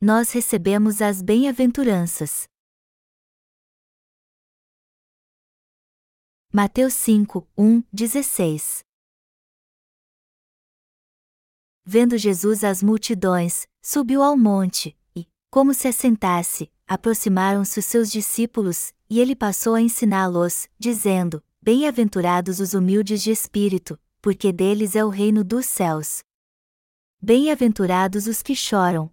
nós recebemos as bem-aventuranças. Mateus 5, 1, 16 Vendo Jesus as multidões, subiu ao monte, e, como se assentasse, aproximaram-se os seus discípulos, e ele passou a ensiná-los, dizendo: Bem-aventurados os humildes de espírito, porque deles é o reino dos céus. Bem-aventurados os que choram,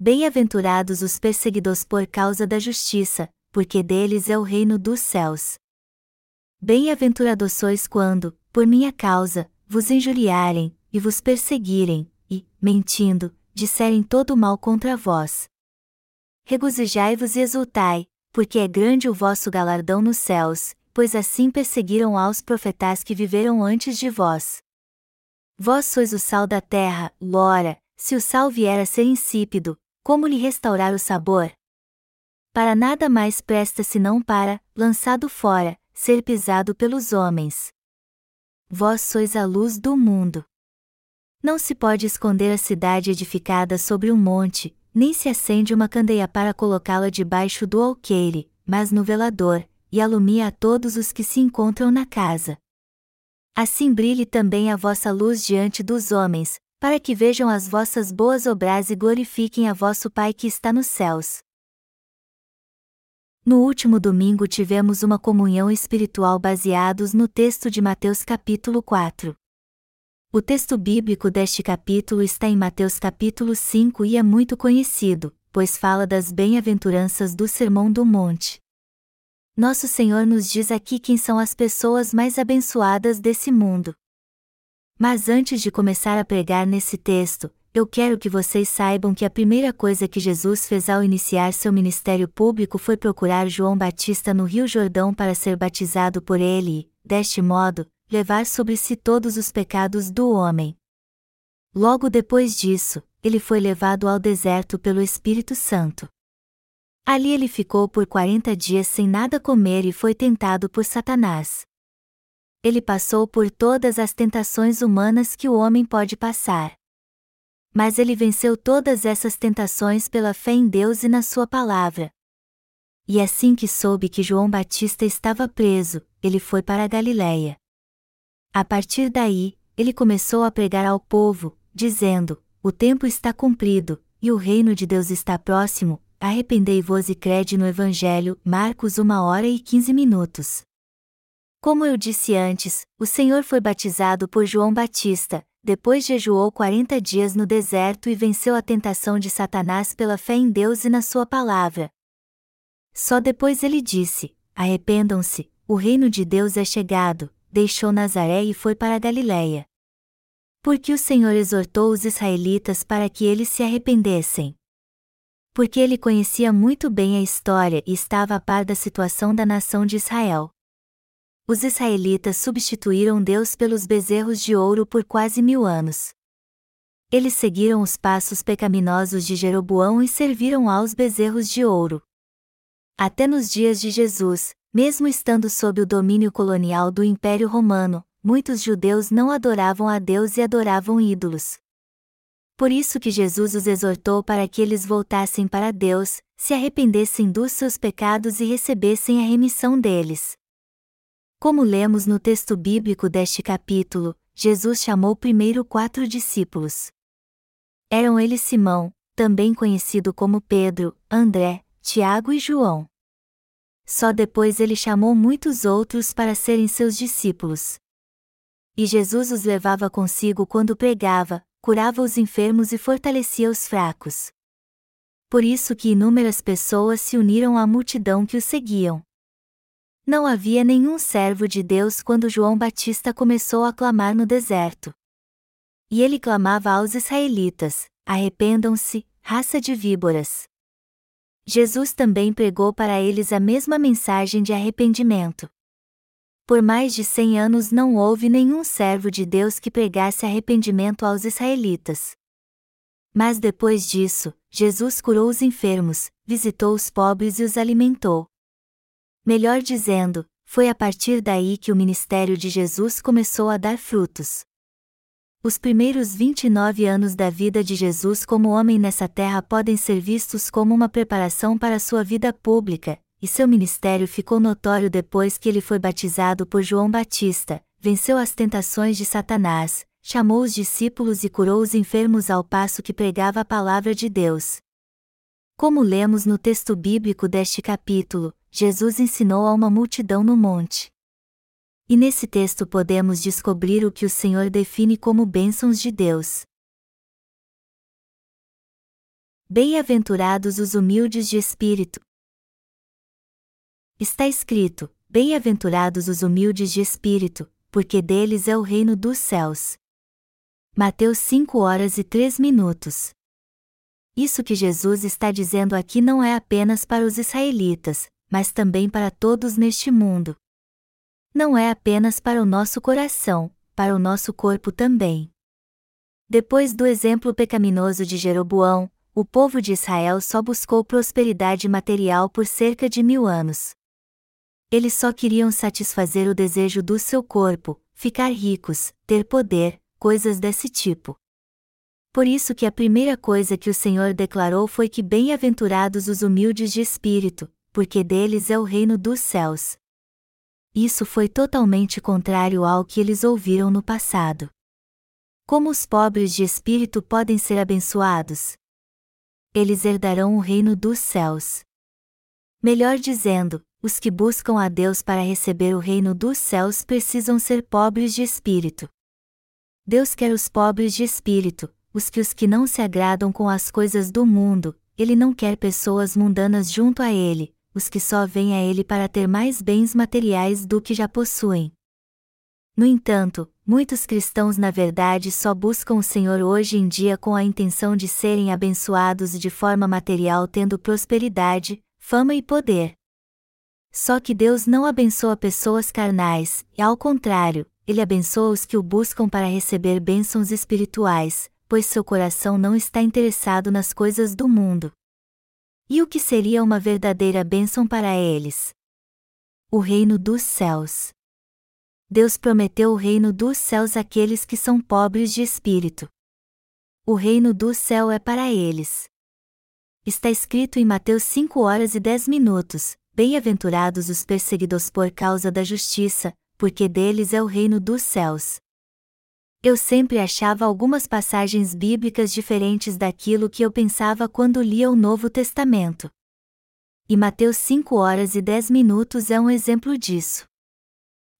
Bem-aventurados os perseguidos por causa da justiça, porque deles é o reino dos céus. Bem-aventurados sois quando, por minha causa, vos injuriarem, e vos perseguirem, e, mentindo, disserem todo mal contra vós. Regozijai-vos e exultai, porque é grande o vosso galardão nos céus, pois assim perseguiram aos profetas que viveram antes de vós. Vós sois o sal da terra, Lora, se o sal vier a ser insípido, como lhe restaurar o sabor? Para nada mais presta senão para, lançado fora, ser pisado pelos homens. Vós sois a luz do mundo. Não se pode esconder a cidade edificada sobre um monte, nem se acende uma candeia para colocá-la debaixo do alqueire, mas no velador, e alumia a todos os que se encontram na casa. Assim brilhe também a vossa luz diante dos homens, para que vejam as vossas boas obras e glorifiquem a vosso Pai que está nos céus. No último domingo tivemos uma comunhão espiritual baseados no texto de Mateus capítulo 4. O texto bíblico deste capítulo está em Mateus capítulo 5 e é muito conhecido, pois fala das bem-aventuranças do Sermão do Monte. Nosso Senhor nos diz aqui quem são as pessoas mais abençoadas desse mundo. Mas antes de começar a pregar nesse texto, eu quero que vocês saibam que a primeira coisa que Jesus fez ao iniciar seu ministério público foi procurar João Batista no Rio Jordão para ser batizado por ele e, deste modo, levar sobre si todos os pecados do homem. Logo depois disso, ele foi levado ao deserto pelo Espírito Santo. Ali ele ficou por quarenta dias sem nada comer e foi tentado por Satanás ele passou por todas as tentações humanas que o homem pode passar. Mas ele venceu todas essas tentações pela fé em Deus e na Sua palavra. E assim que soube que João Batista estava preso, ele foi para a Galiléia. A partir daí, ele começou a pregar ao povo, dizendo: O tempo está cumprido, e o reino de Deus está próximo, arrependei-vos e crede no Evangelho. Marcos 1 hora e 15 minutos. Como eu disse antes, o Senhor foi batizado por João Batista, depois jejuou quarenta dias no deserto e venceu a tentação de Satanás pela fé em Deus e na Sua palavra. Só depois ele disse: Arrependam-se, o reino de Deus é chegado, deixou Nazaré e foi para Galiléia. Porque o Senhor exortou os israelitas para que eles se arrependessem. Porque ele conhecia muito bem a história e estava a par da situação da nação de Israel os israelitas substituíram Deus pelos bezerros de ouro por quase mil anos. Eles seguiram os passos pecaminosos de Jeroboão e serviram aos bezerros de ouro. Até nos dias de Jesus, mesmo estando sob o domínio colonial do Império Romano, muitos judeus não adoravam a Deus e adoravam ídolos. Por isso que Jesus os exortou para que eles voltassem para Deus, se arrependessem dos seus pecados e recebessem a remissão deles. Como lemos no texto bíblico deste capítulo, Jesus chamou primeiro quatro discípulos. Eram eles Simão, também conhecido como Pedro, André, Tiago e João. Só depois ele chamou muitos outros para serem seus discípulos. E Jesus os levava consigo quando pregava, curava os enfermos e fortalecia os fracos. Por isso que inúmeras pessoas se uniram à multidão que o seguiam. Não havia nenhum servo de Deus quando João Batista começou a clamar no deserto. E ele clamava aos israelitas: Arrependam-se, raça de víboras. Jesus também pregou para eles a mesma mensagem de arrependimento. Por mais de cem anos não houve nenhum servo de Deus que pregasse arrependimento aos israelitas. Mas depois disso, Jesus curou os enfermos, visitou os pobres e os alimentou. Melhor dizendo, foi a partir daí que o ministério de Jesus começou a dar frutos. Os primeiros 29 anos da vida de Jesus como homem nessa terra podem ser vistos como uma preparação para sua vida pública, e seu ministério ficou notório depois que ele foi batizado por João Batista, venceu as tentações de Satanás, chamou os discípulos e curou os enfermos ao passo que pregava a palavra de Deus. Como lemos no texto bíblico deste capítulo, Jesus ensinou a uma multidão no monte. E nesse texto podemos descobrir o que o Senhor define como bênçãos de Deus. Bem-aventurados os humildes de espírito, Está escrito: Bem-aventurados os humildes de espírito, porque deles é o reino dos céus. Mateus 5 horas e 3 minutos. Isso que Jesus está dizendo aqui não é apenas para os israelitas, mas também para todos neste mundo. Não é apenas para o nosso coração, para o nosso corpo também. Depois do exemplo pecaminoso de Jeroboão, o povo de Israel só buscou prosperidade material por cerca de mil anos. Eles só queriam satisfazer o desejo do seu corpo, ficar ricos, ter poder, coisas desse tipo. Por isso que a primeira coisa que o Senhor declarou foi que bem-aventurados os humildes de espírito, porque deles é o reino dos céus. Isso foi totalmente contrário ao que eles ouviram no passado. Como os pobres de espírito podem ser abençoados? Eles herdarão o reino dos céus. Melhor dizendo, os que buscam a Deus para receber o reino dos céus precisam ser pobres de espírito. Deus quer os pobres de espírito, os que os que não se agradam com as coisas do mundo, ele não quer pessoas mundanas junto a ele, os que só vêm a ele para ter mais bens materiais do que já possuem. No entanto, muitos cristãos na verdade só buscam o Senhor hoje em dia com a intenção de serem abençoados de forma material tendo prosperidade, fama e poder. Só que Deus não abençoa pessoas carnais, e ao contrário, Ele abençoa os que o buscam para receber bênçãos espirituais, pois seu coração não está interessado nas coisas do mundo. E o que seria uma verdadeira bênção para eles? O reino dos céus. Deus prometeu o reino dos céus àqueles que são pobres de espírito. O reino do céu é para eles. Está escrito em Mateus 5 horas e 10 minutos: Bem-aventurados os perseguidos por causa da justiça, porque deles é o reino dos céus. Eu sempre achava algumas passagens bíblicas diferentes daquilo que eu pensava quando lia o Novo Testamento. E Mateus 5 horas e 10 minutos é um exemplo disso.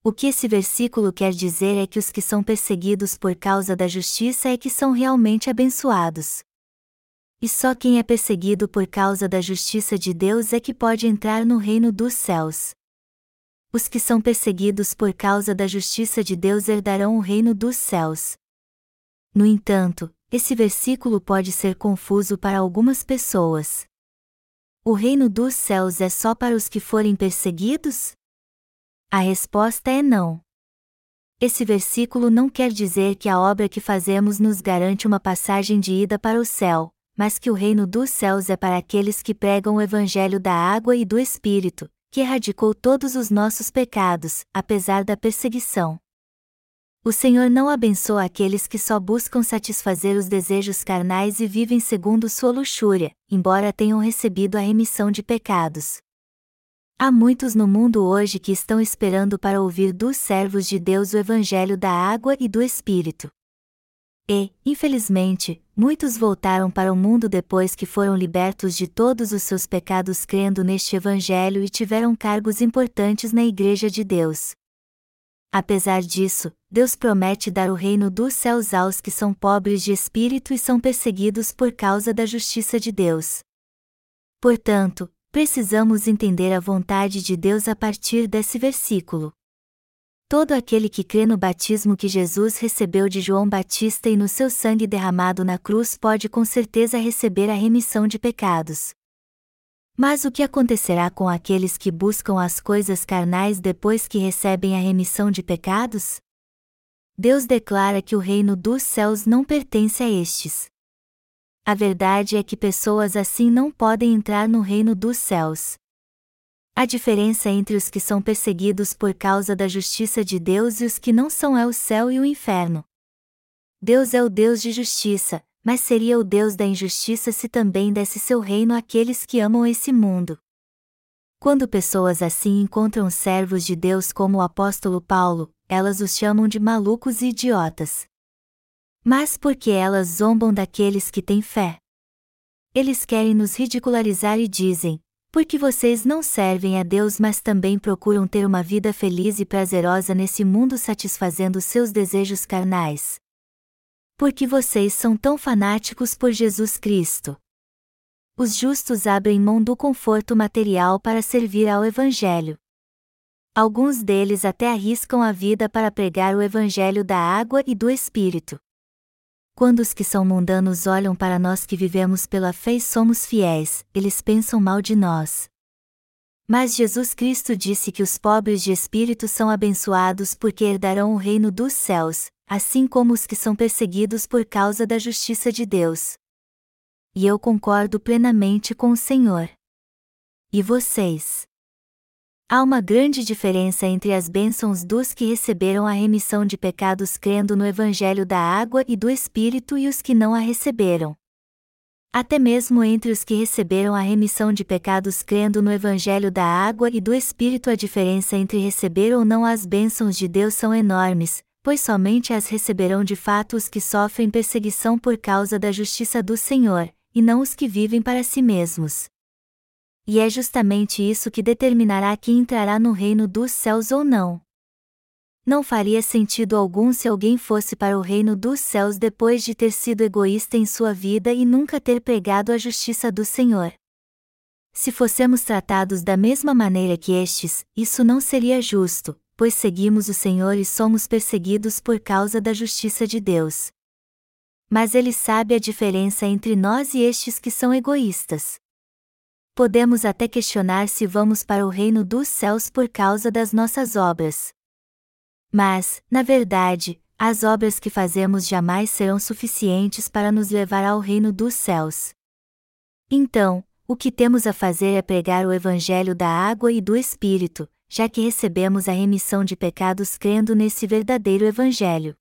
O que esse versículo quer dizer é que os que são perseguidos por causa da justiça é que são realmente abençoados. E só quem é perseguido por causa da justiça de Deus é que pode entrar no reino dos céus. Os que são perseguidos por causa da justiça de Deus herdarão o reino dos céus. No entanto, esse versículo pode ser confuso para algumas pessoas. O reino dos céus é só para os que forem perseguidos? A resposta é não. Esse versículo não quer dizer que a obra que fazemos nos garante uma passagem de ida para o céu, mas que o reino dos céus é para aqueles que pregam o evangelho da água e do Espírito, que erradicou todos os nossos pecados, apesar da perseguição. O Senhor não abençoa aqueles que só buscam satisfazer os desejos carnais e vivem segundo sua luxúria, embora tenham recebido a remissão de pecados. Há muitos no mundo hoje que estão esperando para ouvir dos servos de Deus o Evangelho da água e do Espírito. E, infelizmente, muitos voltaram para o mundo depois que foram libertos de todos os seus pecados crendo neste Evangelho e tiveram cargos importantes na Igreja de Deus. Apesar disso, Deus promete dar o reino dos céus aos que são pobres de espírito e são perseguidos por causa da justiça de Deus. Portanto, precisamos entender a vontade de Deus a partir desse versículo. Todo aquele que crê no batismo que Jesus recebeu de João Batista e no seu sangue derramado na cruz pode com certeza receber a remissão de pecados. Mas o que acontecerá com aqueles que buscam as coisas carnais depois que recebem a remissão de pecados? Deus declara que o reino dos céus não pertence a estes. A verdade é que pessoas assim não podem entrar no reino dos céus. A diferença entre os que são perseguidos por causa da justiça de Deus e os que não são é o céu e o inferno. Deus é o Deus de justiça, mas seria o Deus da injustiça se também desse seu reino àqueles que amam esse mundo. Quando pessoas assim encontram servos de Deus como o apóstolo Paulo, elas os chamam de malucos e idiotas. Mas por que elas zombam daqueles que têm fé? Eles querem nos ridicularizar e dizem: porque vocês não servem a Deus, mas também procuram ter uma vida feliz e prazerosa nesse mundo satisfazendo seus desejos carnais. Porque vocês são tão fanáticos por Jesus Cristo. Os justos abrem mão do conforto material para servir ao Evangelho. Alguns deles até arriscam a vida para pregar o Evangelho da água e do Espírito. Quando os que são mundanos olham para nós que vivemos pela fé e somos fiéis, eles pensam mal de nós. Mas Jesus Cristo disse que os pobres de espírito são abençoados porque herdarão o reino dos céus, assim como os que são perseguidos por causa da justiça de Deus. E eu concordo plenamente com o Senhor. E vocês? Há uma grande diferença entre as bênçãos dos que receberam a remissão de pecados crendo no Evangelho da água e do Espírito e os que não a receberam. Até mesmo entre os que receberam a remissão de pecados crendo no Evangelho da água e do Espírito, a diferença entre receber ou não as bênçãos de Deus são enormes, pois somente as receberão de fato os que sofrem perseguição por causa da justiça do Senhor, e não os que vivem para si mesmos e é justamente isso que determinará quem entrará no reino dos céus ou não. Não faria sentido algum se alguém fosse para o reino dos céus depois de ter sido egoísta em sua vida e nunca ter pregado a justiça do Senhor. Se fossemos tratados da mesma maneira que estes, isso não seria justo, pois seguimos o Senhor e somos perseguidos por causa da justiça de Deus. Mas ele sabe a diferença entre nós e estes que são egoístas podemos até questionar se vamos para o reino dos céus por causa das nossas obras. Mas, na verdade, as obras que fazemos jamais serão suficientes para nos levar ao reino dos céus. Então, o que temos a fazer é pregar o Evangelho da água e do Espírito, já que recebemos a remissão de pecados crendo nesse verdadeiro Evangelho.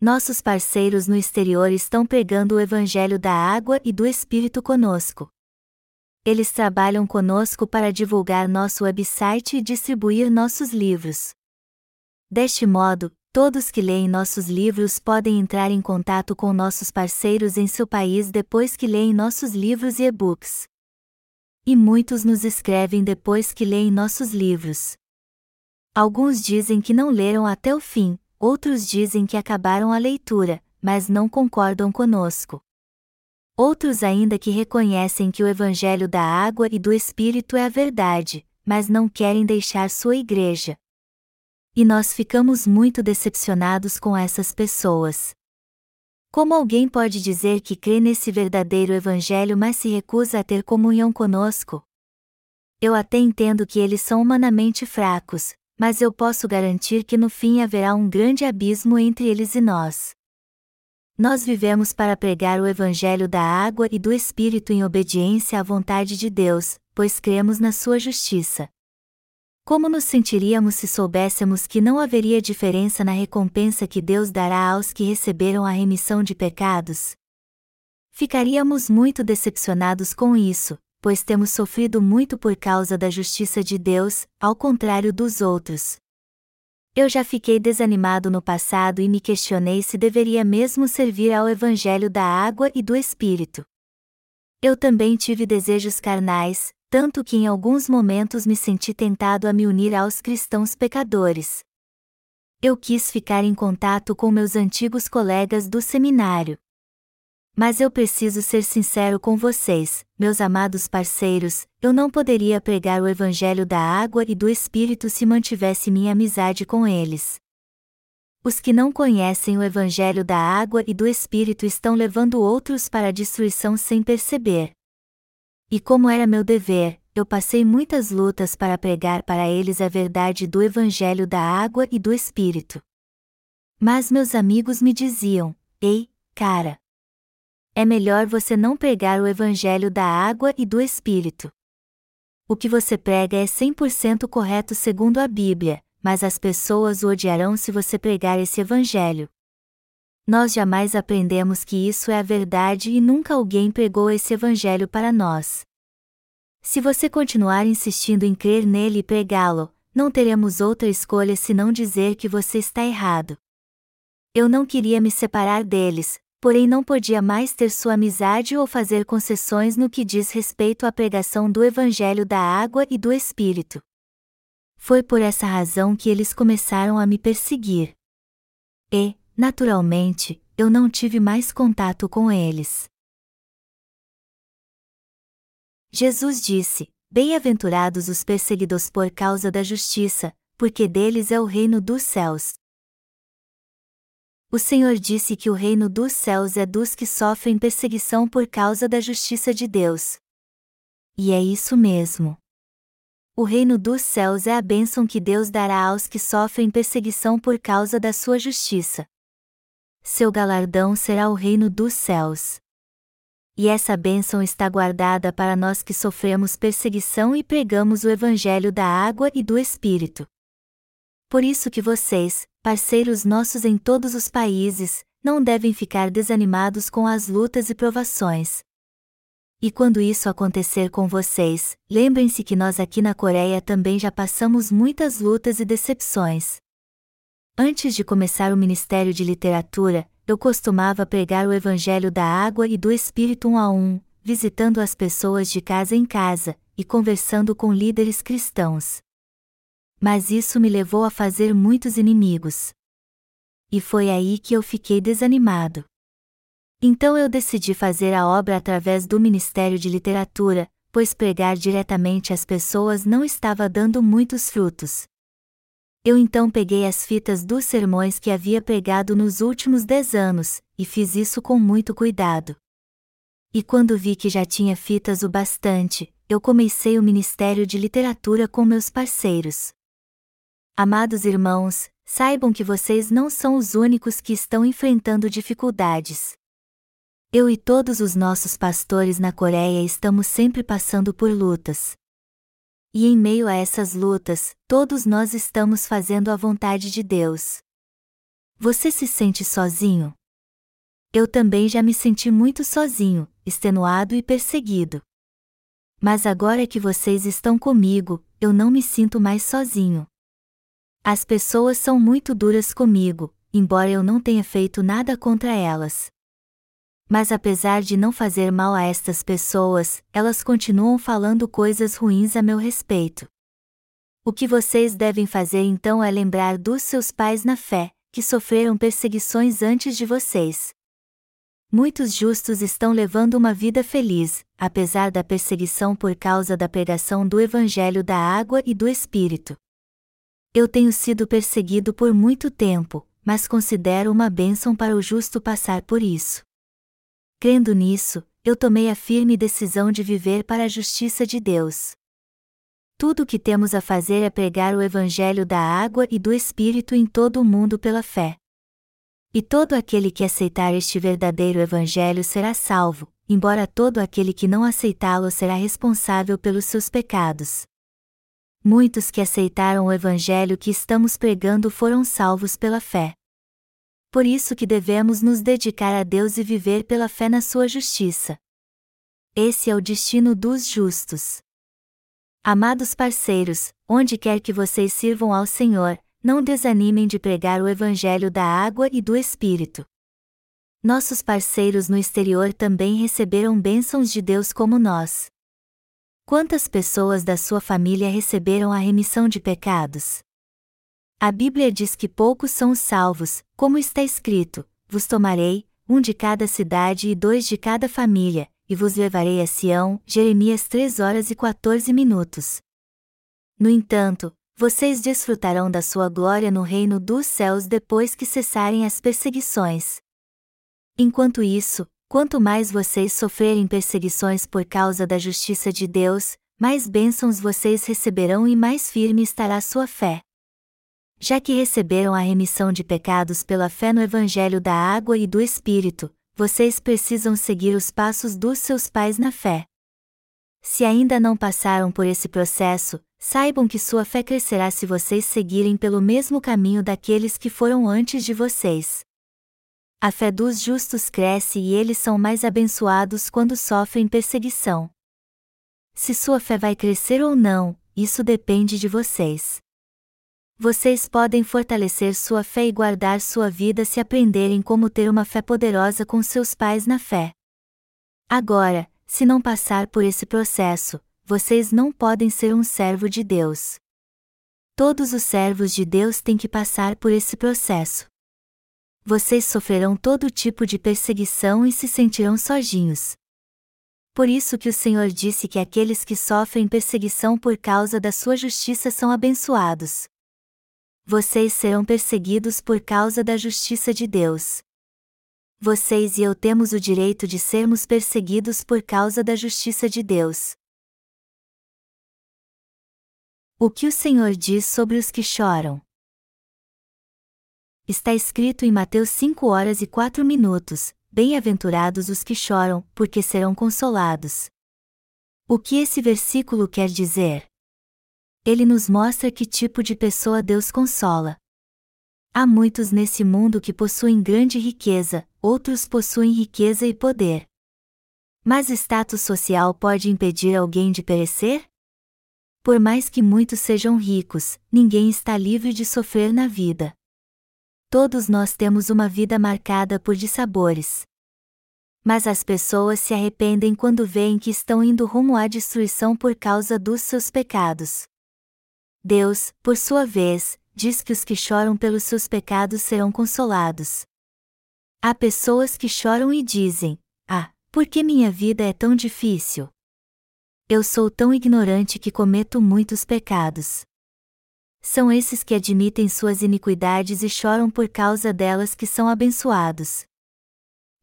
Nossos parceiros no exterior estão pregando o Evangelho da água e do Espírito conosco. Eles trabalham conosco para divulgar nosso website e distribuir nossos livros. Deste modo, todos que leem nossos livros podem entrar em contato com nossos parceiros em seu país depois que leem nossos livros e e-books. E muitos nos escrevem depois que leem nossos livros. Alguns dizem que não leram até o fim, outros dizem que acabaram a leitura, mas não concordam conosco. Outros ainda que reconhecem que o Evangelho da água e do Espírito é a verdade, mas não querem deixar sua igreja. E nós ficamos muito decepcionados com essas pessoas. Como alguém pode dizer que crê nesse verdadeiro Evangelho mas se recusa a ter comunhão conosco? Eu até entendo que eles são humanamente fracos, mas eu posso garantir que no fim haverá um grande abismo entre eles e nós. Nós vivemos para pregar o Evangelho da água e do Espírito em obediência à vontade de Deus, pois cremos na Sua justiça. Como nos sentiríamos se soubéssemos que não haveria diferença na recompensa que Deus dará aos que receberam a remissão de pecados? Ficaríamos muito decepcionados com isso, pois temos sofrido muito por causa da justiça de Deus, ao contrário dos outros. Eu já fiquei desanimado no passado e me questionei se deveria mesmo servir ao Evangelho da água e do Espírito. Eu também tive desejos carnais, tanto que em alguns momentos me senti tentado a me unir aos cristãos pecadores. Eu quis ficar em contato com meus antigos colegas do seminário. Mas eu preciso ser sincero com vocês, meus amados parceiros, eu não poderia pregar o Evangelho da água e do Espírito se mantivesse minha amizade com eles. Os que não conhecem o Evangelho da água e do Espírito estão levando outros para a destruição sem perceber. E como era meu dever, eu passei muitas lutas para pregar para eles a verdade do Evangelho da água e do Espírito. Mas meus amigos me diziam: Ei, cara! É melhor você não pregar o Evangelho da água e do Espírito. O que você prega é 100% correto segundo a Bíblia, mas as pessoas o odiarão se você pregar esse Evangelho. Nós jamais aprendemos que isso é a verdade e nunca alguém pregou esse Evangelho para nós. Se você continuar insistindo em crer nele e pregá-lo, não teremos outra escolha senão dizer que você está errado. Eu não queria me separar deles, porém não podia mais ter sua amizade ou fazer concessões no que diz respeito à pregação do Evangelho da água e do Espírito. Foi por essa razão que eles começaram a me perseguir. E, naturalmente, eu não tive mais contato com eles. Jesus disse: Bem-aventurados os perseguidos por causa da justiça, porque deles é o reino dos céus. O Senhor disse que o reino dos céus é dos que sofrem perseguição por causa da justiça de Deus. E é isso mesmo. O reino dos céus é a bênção que Deus dará aos que sofrem perseguição por causa da sua justiça. Seu galardão será o reino dos céus e essa bênção está guardada para nós que sofremos perseguição e pregamos o Evangelho da água e do Espírito. Por isso que vocês, parceiros nossos em todos os países, não devem ficar desanimados com as lutas e provações. E quando isso acontecer com vocês, lembrem-se que nós aqui na Coreia também já passamos muitas lutas e decepções. Antes de começar o Ministério de Literatura, eu costumava pregar o Evangelho da água e do Espírito um a um, visitando as pessoas de casa em casa, e conversando com líderes cristãos. Mas isso me levou a fazer muitos inimigos. E foi aí que eu fiquei desanimado. Então eu decidi fazer a obra através do Ministério de Literatura, pois pregar diretamente às pessoas não estava dando muitos frutos. Eu então peguei as fitas dos sermões que havia pregado nos últimos dez anos, e fiz isso com muito cuidado. E quando vi que já tinha fitas o bastante, eu comecei o ministério de literatura com meus parceiros. Amados irmãos, saibam que vocês não são os únicos que estão enfrentando dificuldades. Eu e todos os nossos pastores na Coreia estamos sempre passando por lutas. E em meio a essas lutas, todos nós estamos fazendo a vontade de Deus. Você se sente sozinho? Eu também já me senti muito sozinho, extenuado e perseguido. Mas agora que vocês estão comigo, eu não me sinto mais sozinho. As pessoas são muito duras comigo, embora eu não tenha feito nada contra elas. Mas apesar de não fazer mal a estas pessoas, elas continuam falando coisas ruins a meu respeito. O que vocês devem fazer então é lembrar dos seus pais na fé, que sofreram perseguições antes de vocês. Muitos justos estão levando uma vida feliz, apesar da perseguição por causa da pregação do Evangelho da água e do Espírito. Eu tenho sido perseguido por muito tempo, mas considero uma bênção para o justo passar por isso. Crendo nisso, eu tomei a firme decisão de viver para a justiça de Deus. Tudo o que temos a fazer é pregar o Evangelho da água e do Espírito em todo o mundo pela fé. E todo aquele que aceitar este verdadeiro Evangelho será salvo, embora todo aquele que não aceitá-lo será responsável pelos seus pecados. Muitos que aceitaram o Evangelho que estamos pregando foram salvos pela fé por isso que devemos nos dedicar a Deus e viver pela fé na sua justiça. Esse é o destino dos justos. Amados parceiros, onde quer que vocês sirvam ao Senhor, não desanimem de pregar o Evangelho da água e do Espírito. Nossos parceiros no exterior também receberam bênçãos de Deus como nós. Quantas pessoas da sua família receberam a remissão de pecados? A Bíblia diz que poucos são os salvos, como está escrito: Vos tomarei, um de cada cidade e dois de cada família, e vos levarei a Sião. Jeremias 3 horas e 14 minutos. No entanto, vocês desfrutarão da sua glória no reino dos céus depois que cessarem as perseguições. Enquanto isso, Quanto mais vocês sofrerem perseguições por causa da justiça de Deus, mais bênçãos vocês receberão e mais firme estará sua fé. Já que receberam a remissão de pecados pela fé no Evangelho da água e do Espírito, vocês precisam seguir os passos dos seus pais na fé. Se ainda não passaram por esse processo, saibam que sua fé crescerá se vocês seguirem pelo mesmo caminho daqueles que foram antes de vocês. A fé dos justos cresce e eles são mais abençoados quando sofrem perseguição. Se sua fé vai crescer ou não, isso depende de vocês. Vocês podem fortalecer sua fé e guardar sua vida se aprenderem como ter uma fé poderosa com seus pais na fé. Agora, se não passar por esse processo, vocês não podem ser um servo de Deus. Todos os servos de Deus têm que passar por esse processo vocês sofrerão todo tipo de perseguição e se sentirão sozinhos. Por isso que o Senhor disse que aqueles que sofrem perseguição por causa da sua justiça são abençoados. Vocês serão perseguidos por causa da justiça de Deus. Vocês e eu temos o direito de sermos perseguidos por causa da justiça de Deus. O que o Senhor diz sobre os que choram? Está escrito em Mateus 5 horas e 4 minutos: Bem-aventurados os que choram, porque serão consolados. O que esse versículo quer dizer? Ele nos mostra que tipo de pessoa Deus consola. Há muitos nesse mundo que possuem grande riqueza, outros possuem riqueza e poder. Mas status social pode impedir alguém de perecer? Por mais que muitos sejam ricos, ninguém está livre de sofrer na vida. Todos nós temos uma vida marcada por dissabores. Mas as pessoas se arrependem quando veem que estão indo rumo à destruição por causa dos seus pecados. Deus, por sua vez, diz que os que choram pelos seus pecados serão consolados. Há pessoas que choram e dizem: Ah, por que minha vida é tão difícil? Eu sou tão ignorante que cometo muitos pecados. São esses que admitem suas iniquidades e choram por causa delas que são abençoados.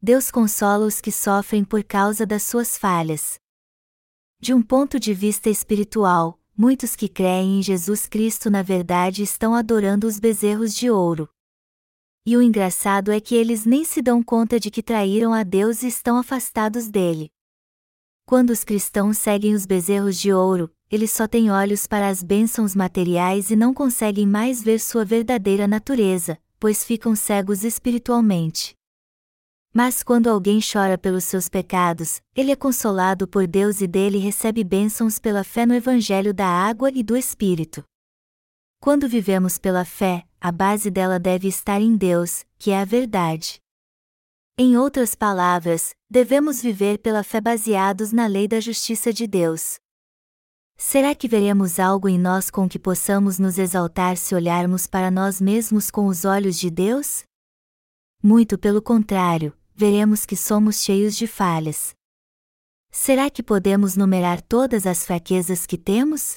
Deus consola os que sofrem por causa das suas falhas. De um ponto de vista espiritual, muitos que creem em Jesus Cristo na verdade estão adorando os bezerros de ouro. E o engraçado é que eles nem se dão conta de que traíram a Deus e estão afastados dele. Quando os cristãos seguem os bezerros de ouro, eles só têm olhos para as bênçãos materiais e não conseguem mais ver sua verdadeira natureza, pois ficam cegos espiritualmente. Mas quando alguém chora pelos seus pecados, ele é consolado por Deus e dele recebe bênçãos pela fé no Evangelho da água e do Espírito. Quando vivemos pela fé, a base dela deve estar em Deus, que é a verdade. Em outras palavras, devemos viver pela fé baseados na lei da justiça de Deus. Será que veremos algo em nós com que possamos nos exaltar se olharmos para nós mesmos com os olhos de Deus? Muito pelo contrário, veremos que somos cheios de falhas. Será que podemos numerar todas as fraquezas que temos?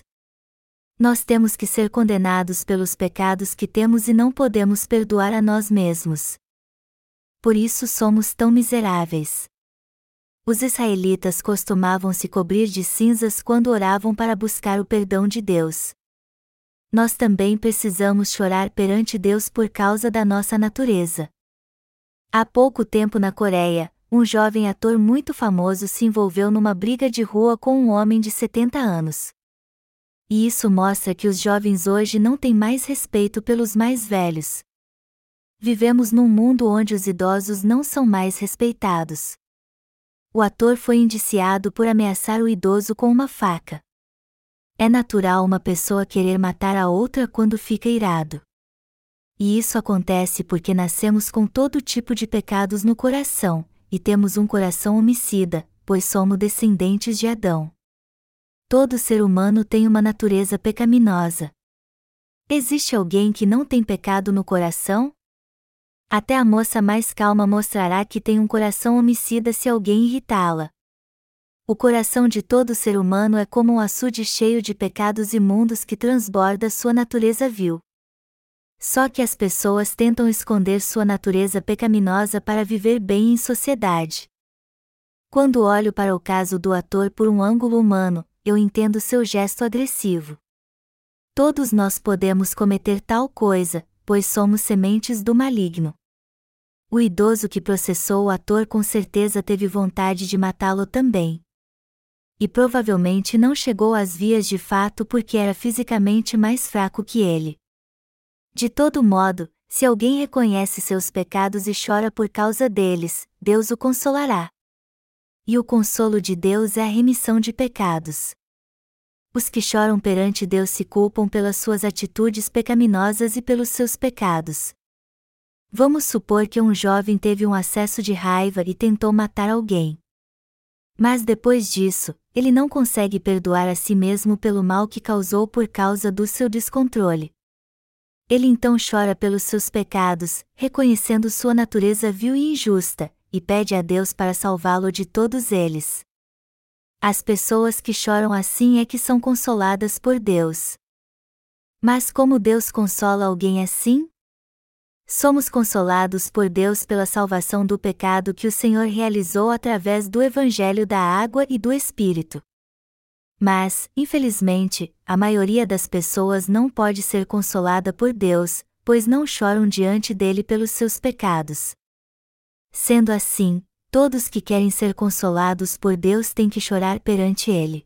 Nós temos que ser condenados pelos pecados que temos e não podemos perdoar a nós mesmos por isso somos tão miseráveis. Os israelitas costumavam se cobrir de cinzas quando oravam para buscar o perdão de Deus. Nós também precisamos chorar perante Deus por causa da nossa natureza. Há pouco tempo na Coreia, um jovem ator muito famoso se envolveu numa briga de rua com um homem de 70 anos. E isso mostra que os jovens hoje não têm mais respeito pelos mais velhos, Vivemos num mundo onde os idosos não são mais respeitados. O ator foi indiciado por ameaçar o idoso com uma faca. É natural uma pessoa querer matar a outra quando fica irado. E isso acontece porque nascemos com todo tipo de pecados no coração, e temos um coração homicida, pois somos descendentes de Adão. Todo ser humano tem uma natureza pecaminosa. Existe alguém que não tem pecado no coração? Até a moça mais calma mostrará que tem um coração homicida se alguém irritá-la. O coração de todo ser humano é como um açude cheio de pecados imundos que transborda sua natureza vil. Só que as pessoas tentam esconder sua natureza pecaminosa para viver bem em sociedade. Quando olho para o caso do ator por um ângulo humano, eu entendo seu gesto agressivo. Todos nós podemos cometer tal coisa, pois somos sementes do maligno. O idoso que processou o ator com certeza teve vontade de matá-lo também. E provavelmente não chegou às vias de fato porque era fisicamente mais fraco que ele. De todo modo, se alguém reconhece seus pecados e chora por causa deles, Deus o consolará. E o consolo de Deus é a remissão de pecados. Os que choram perante Deus se culpam pelas suas atitudes pecaminosas e pelos seus pecados. Vamos supor que um jovem teve um acesso de raiva e tentou matar alguém. Mas depois disso, ele não consegue perdoar a si mesmo pelo mal que causou por causa do seu descontrole. Ele então chora pelos seus pecados, reconhecendo sua natureza vil e injusta, e pede a Deus para salvá-lo de todos eles. As pessoas que choram assim é que são consoladas por Deus. Mas como Deus consola alguém assim? Somos consolados por Deus pela salvação do pecado que o Senhor realizou através do Evangelho da Água e do Espírito. Mas, infelizmente, a maioria das pessoas não pode ser consolada por Deus, pois não choram diante dele pelos seus pecados. Sendo assim, todos que querem ser consolados por Deus têm que chorar perante Ele.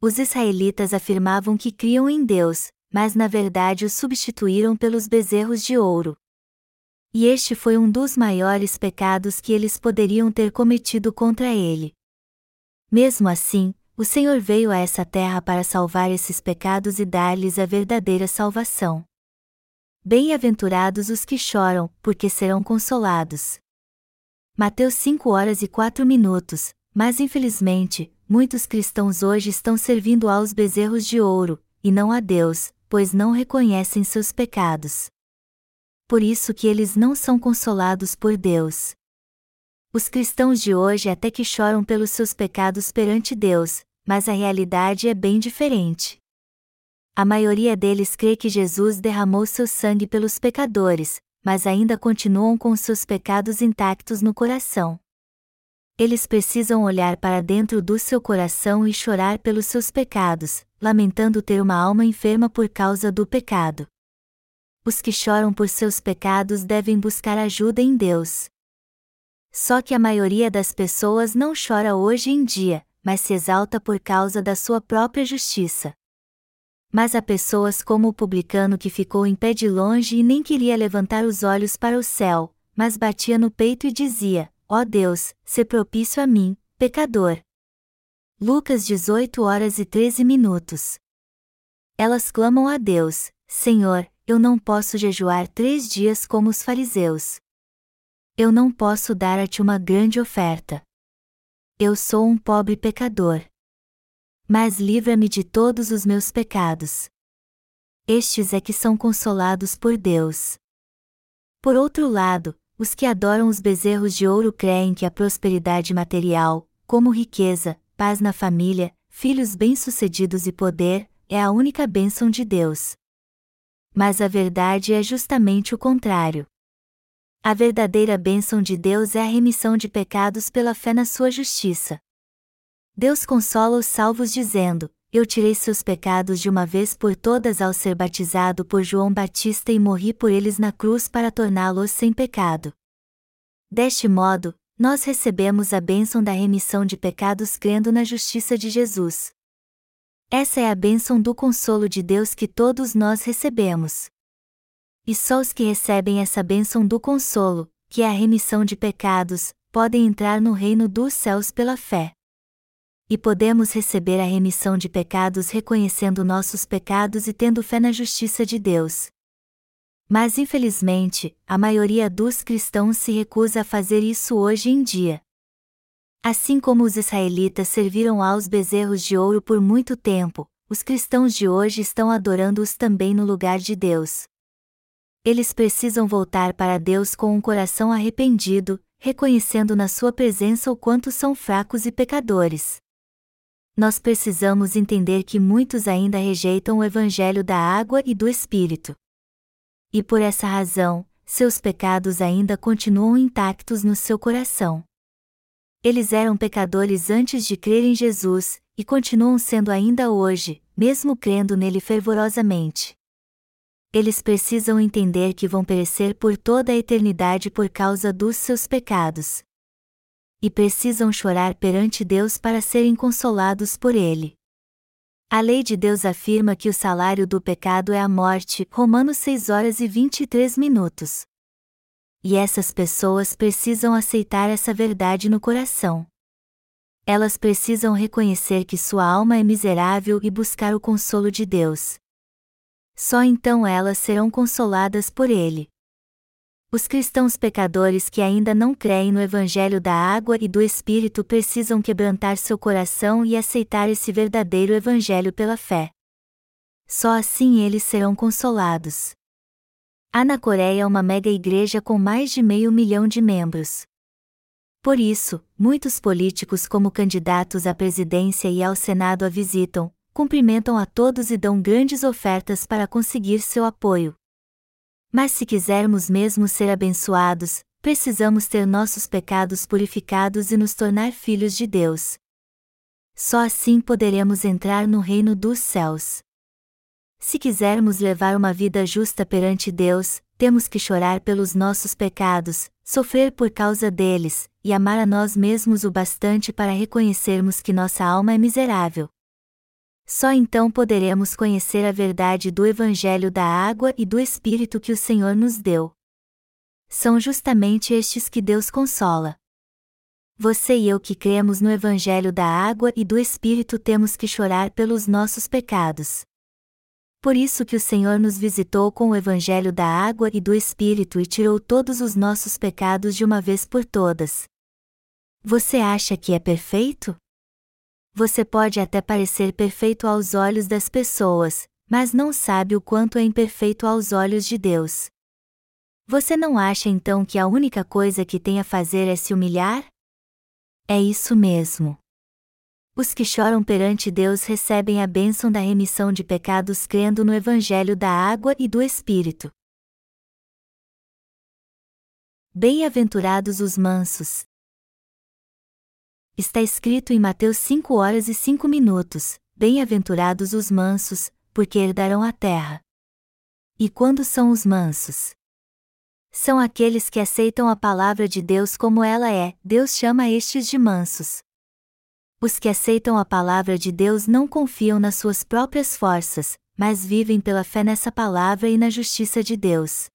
Os israelitas afirmavam que criam em Deus, mas na verdade o substituíram pelos bezerros de ouro. E este foi um dos maiores pecados que eles poderiam ter cometido contra Ele. Mesmo assim, o Senhor veio a essa terra para salvar esses pecados e dar-lhes a verdadeira salvação. Bem-aventurados os que choram, porque serão consolados. Mateus 5 horas e 4 minutos, mas infelizmente, muitos cristãos hoje estão servindo aos bezerros de ouro, e não a Deus, pois não reconhecem seus pecados. Por isso que eles não são consolados por Deus. Os cristãos de hoje até que choram pelos seus pecados perante Deus, mas a realidade é bem diferente. A maioria deles crê que Jesus derramou seu sangue pelos pecadores, mas ainda continuam com seus pecados intactos no coração. Eles precisam olhar para dentro do seu coração e chorar pelos seus pecados, lamentando ter uma alma enferma por causa do pecado. Os que choram por seus pecados devem buscar ajuda em Deus. Só que a maioria das pessoas não chora hoje em dia, mas se exalta por causa da sua própria justiça. Mas há pessoas como o publicano que ficou em pé de longe e nem queria levantar os olhos para o céu, mas batia no peito e dizia: Ó oh Deus, se propício a mim, pecador. Lucas 18 horas e 13 minutos. Elas clamam a Deus: Senhor, eu não posso jejuar três dias como os fariseus. Eu não posso dar a ti uma grande oferta. Eu sou um pobre pecador mas livra-me de todos os meus pecados. Estes é que são consolados por Deus. Por outro lado, os que adoram os bezerros de ouro creem que a prosperidade material, como riqueza, paz na família, filhos bem-sucedidos e poder, é a única bênção de Deus. Mas a verdade é justamente o contrário. A verdadeira bênção de Deus é a remissão de pecados pela fé na sua justiça. Deus consola os salvos dizendo: Eu tirei seus pecados de uma vez por todas ao ser batizado por João Batista e morri por eles na cruz para torná-los sem pecado. Deste modo, nós recebemos a bênção da remissão de pecados crendo na justiça de Jesus. Essa é a bênção do consolo de Deus que todos nós recebemos. E só os que recebem essa bênção do consolo, que é a remissão de pecados, podem entrar no reino dos céus pela fé e podemos receber a remissão de pecados reconhecendo nossos pecados e tendo fé na justiça de Deus. Mas infelizmente, a maioria dos cristãos se recusa a fazer isso hoje em dia. Assim como os israelitas serviram aos bezerros de ouro por muito tempo, os cristãos de hoje estão adorando-os também no lugar de Deus. Eles precisam voltar para Deus com um coração arrependido, reconhecendo na sua presença o quanto são fracos e pecadores nós precisamos entender que muitos ainda rejeitam o Evangelho da água e do Espírito. E por essa razão, seus pecados ainda continuam intactos no seu coração. Eles eram pecadores antes de crer em Jesus, e continuam sendo ainda hoje, mesmo crendo nele fervorosamente. Eles precisam entender que vão perecer por toda a eternidade por causa dos seus pecados. E precisam chorar perante Deus para serem consolados por ele. A lei de Deus afirma que o salário do pecado é a morte, Romanos 6 horas e 23 minutos. E essas pessoas precisam aceitar essa verdade no coração elas precisam reconhecer que sua alma é miserável e buscar o consolo de Deus. Só então elas serão consoladas por Ele. Os cristãos pecadores que ainda não creem no Evangelho da água e do Espírito precisam quebrantar seu coração e aceitar esse verdadeiro Evangelho pela fé. Só assim eles serão consolados. Há na Coreia uma mega igreja com mais de meio milhão de membros. Por isso, muitos políticos, como candidatos à presidência e ao Senado, a visitam, cumprimentam a todos e dão grandes ofertas para conseguir seu apoio. Mas se quisermos mesmo ser abençoados, precisamos ter nossos pecados purificados e nos tornar filhos de Deus. Só assim poderemos entrar no reino dos céus. Se quisermos levar uma vida justa perante Deus, temos que chorar pelos nossos pecados, sofrer por causa deles, e amar a nós mesmos o bastante para reconhecermos que nossa alma é miserável. Só então poderemos conhecer a verdade do Evangelho da água e do Espírito que o Senhor nos deu. São justamente estes que Deus consola. Você e eu que cremos no Evangelho da água e do Espírito temos que chorar pelos nossos pecados. Por isso que o Senhor nos visitou com o Evangelho da água e do Espírito e tirou todos os nossos pecados de uma vez por todas. Você acha que é perfeito? Você pode até parecer perfeito aos olhos das pessoas, mas não sabe o quanto é imperfeito aos olhos de Deus. Você não acha então que a única coisa que tem a fazer é se humilhar? É isso mesmo. Os que choram perante Deus recebem a bênção da remissão de pecados crendo no Evangelho da água e do Espírito. Bem-aventurados os mansos. Está escrito em Mateus 5 horas e 5 minutos: Bem-aventurados os mansos, porque herdarão a terra. E quando são os mansos? São aqueles que aceitam a palavra de Deus como ela é, Deus chama estes de mansos. Os que aceitam a palavra de Deus não confiam nas suas próprias forças, mas vivem pela fé nessa palavra e na justiça de Deus.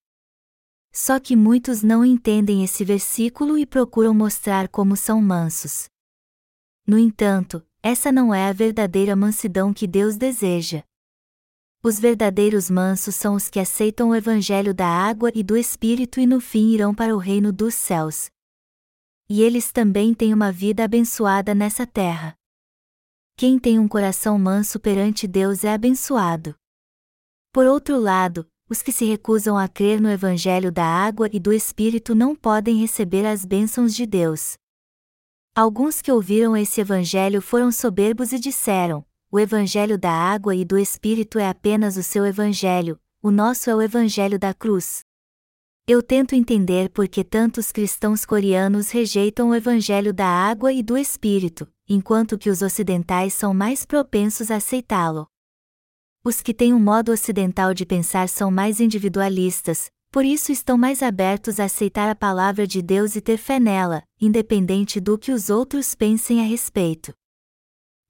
Só que muitos não entendem esse versículo e procuram mostrar como são mansos. No entanto, essa não é a verdadeira mansidão que Deus deseja. Os verdadeiros mansos são os que aceitam o evangelho da água e do Espírito e no fim irão para o reino dos céus, e eles também têm uma vida abençoada nessa terra. Quem tem um coração manso perante Deus é abençoado. Por outro lado, os que se recusam a crer no Evangelho da água e do Espírito não podem receber as bênçãos de Deus. Alguns que ouviram esse Evangelho foram soberbos e disseram: O Evangelho da água e do Espírito é apenas o seu Evangelho, o nosso é o Evangelho da cruz. Eu tento entender por que tantos cristãos coreanos rejeitam o evangelho da água e do espírito, enquanto que os ocidentais são mais propensos a aceitá-lo. Os que têm um modo ocidental de pensar são mais individualistas, por isso estão mais abertos a aceitar a palavra de Deus e ter fé nela, independente do que os outros pensem a respeito.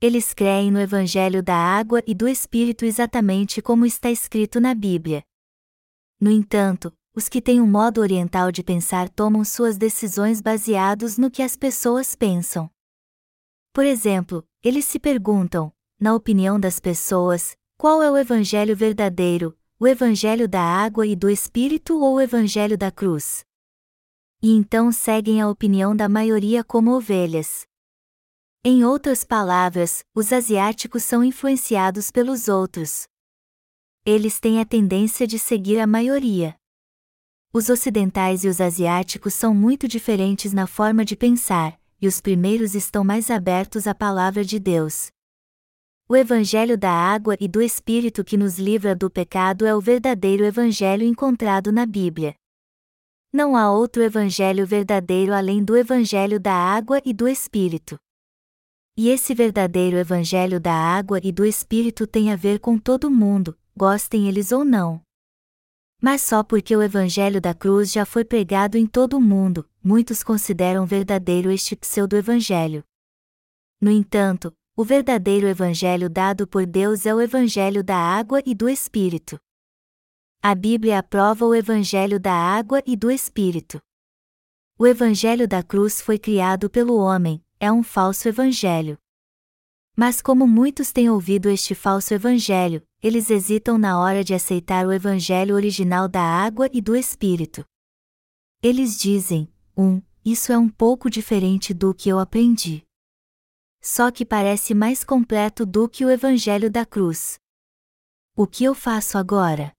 Eles creem no Evangelho da água e do Espírito exatamente como está escrito na Bíblia. No entanto, os que têm um modo oriental de pensar tomam suas decisões baseados no que as pessoas pensam. Por exemplo, eles se perguntam, na opinião das pessoas, qual é o evangelho verdadeiro, o evangelho da água e do espírito ou o evangelho da cruz? E então seguem a opinião da maioria como ovelhas. Em outras palavras, os asiáticos são influenciados pelos outros. Eles têm a tendência de seguir a maioria. Os ocidentais e os asiáticos são muito diferentes na forma de pensar, e os primeiros estão mais abertos à palavra de Deus. O Evangelho da água e do Espírito que nos livra do pecado é o verdadeiro Evangelho encontrado na Bíblia. Não há outro evangelho verdadeiro além do evangelho da água e do Espírito. E esse verdadeiro evangelho da água e do Espírito tem a ver com todo mundo, gostem eles ou não. Mas só porque o evangelho da cruz já foi pregado em todo o mundo, muitos consideram verdadeiro este pseudo-evangelho. No entanto, o verdadeiro evangelho dado por Deus é o evangelho da água e do Espírito. A Bíblia aprova o evangelho da água e do Espírito. O evangelho da cruz foi criado pelo homem, é um falso evangelho. Mas como muitos têm ouvido este falso evangelho, eles hesitam na hora de aceitar o evangelho original da água e do Espírito. Eles dizem: um, isso é um pouco diferente do que eu aprendi. Só que parece mais completo do que o evangelho da cruz. O que eu faço agora?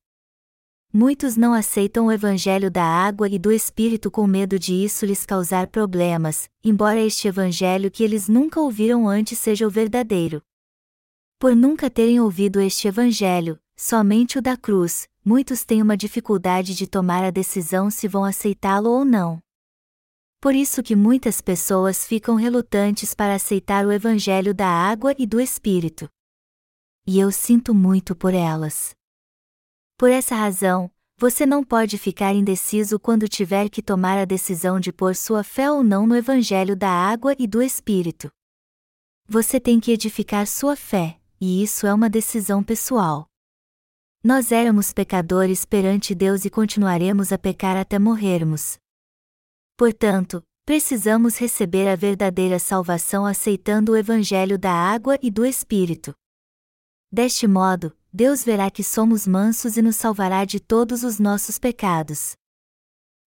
Muitos não aceitam o evangelho da água e do Espírito com medo de isso lhes causar problemas, embora este evangelho que eles nunca ouviram antes seja o verdadeiro. Por nunca terem ouvido este evangelho, somente o da cruz, muitos têm uma dificuldade de tomar a decisão se vão aceitá-lo ou não. Por isso que muitas pessoas ficam relutantes para aceitar o evangelho da água e do Espírito. E eu sinto muito por elas. Por essa razão, você não pode ficar indeciso quando tiver que tomar a decisão de pôr sua fé ou não no Evangelho da água e do Espírito. Você tem que edificar sua fé, e isso é uma decisão pessoal. Nós éramos pecadores perante Deus e continuaremos a pecar até morrermos. Portanto, precisamos receber a verdadeira salvação aceitando o Evangelho da água e do Espírito. Deste modo, Deus verá que somos mansos e nos salvará de todos os nossos pecados.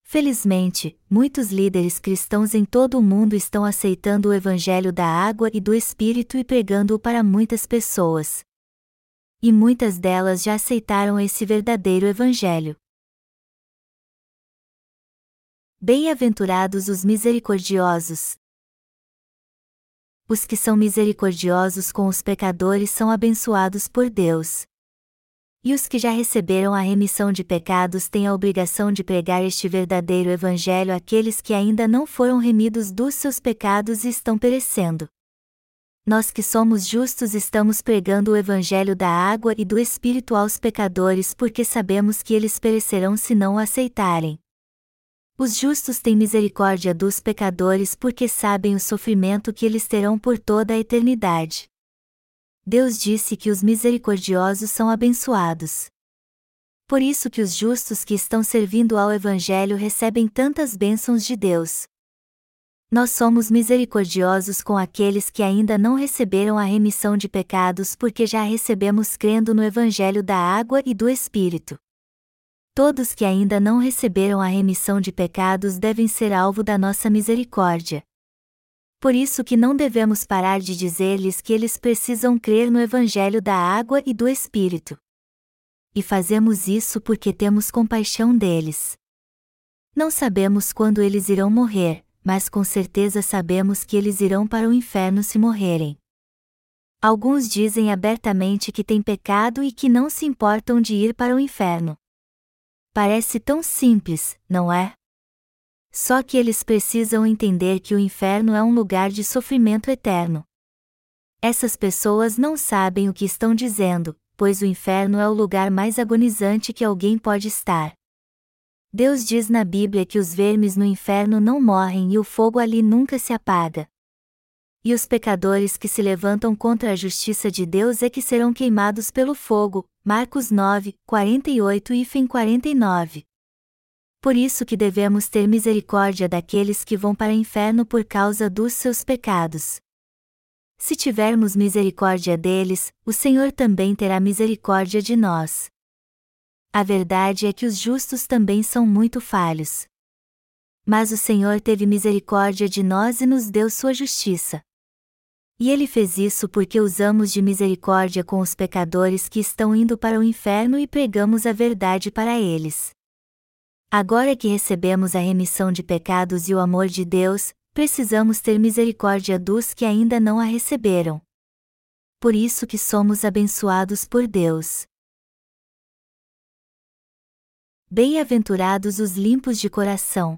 Felizmente, muitos líderes cristãos em todo o mundo estão aceitando o Evangelho da água e do Espírito e pregando-o para muitas pessoas. E muitas delas já aceitaram esse verdadeiro Evangelho. Bem-aventurados os misericordiosos, os que são misericordiosos com os pecadores são abençoados por Deus. E os que já receberam a remissão de pecados têm a obrigação de pregar este verdadeiro Evangelho àqueles que ainda não foram remidos dos seus pecados e estão perecendo. Nós que somos justos estamos pregando o Evangelho da água e do Espírito aos pecadores porque sabemos que eles perecerão se não o aceitarem. Os justos têm misericórdia dos pecadores porque sabem o sofrimento que eles terão por toda a eternidade. Deus disse que os misericordiosos são abençoados. Por isso que os justos que estão servindo ao Evangelho recebem tantas bênçãos de Deus. Nós somos misericordiosos com aqueles que ainda não receberam a remissão de pecados porque já recebemos crendo no Evangelho da água e do Espírito. Todos que ainda não receberam a remissão de pecados devem ser alvo da nossa misericórdia. Por isso que não devemos parar de dizer-lhes que eles precisam crer no Evangelho da água e do Espírito. E fazemos isso porque temos compaixão deles. Não sabemos quando eles irão morrer, mas com certeza sabemos que eles irão para o inferno se morrerem. Alguns dizem abertamente que têm pecado e que não se importam de ir para o inferno. Parece tão simples, não é? Só que eles precisam entender que o inferno é um lugar de sofrimento eterno. Essas pessoas não sabem o que estão dizendo, pois o inferno é o lugar mais agonizante que alguém pode estar. Deus diz na Bíblia que os vermes no inferno não morrem e o fogo ali nunca se apaga. E os pecadores que se levantam contra a justiça de Deus é que serão queimados pelo fogo, Marcos 9, 48 e fim 49. Por isso que devemos ter misericórdia daqueles que vão para o inferno por causa dos seus pecados. Se tivermos misericórdia deles, o Senhor também terá misericórdia de nós. A verdade é que os justos também são muito falhos. Mas o Senhor teve misericórdia de nós e nos deu sua justiça. E ele fez isso porque usamos de misericórdia com os pecadores que estão indo para o inferno e pregamos a verdade para eles. Agora que recebemos a remissão de pecados e o amor de Deus, precisamos ter misericórdia dos que ainda não a receberam. Por isso que somos abençoados por Deus. Bem-aventurados os limpos de coração.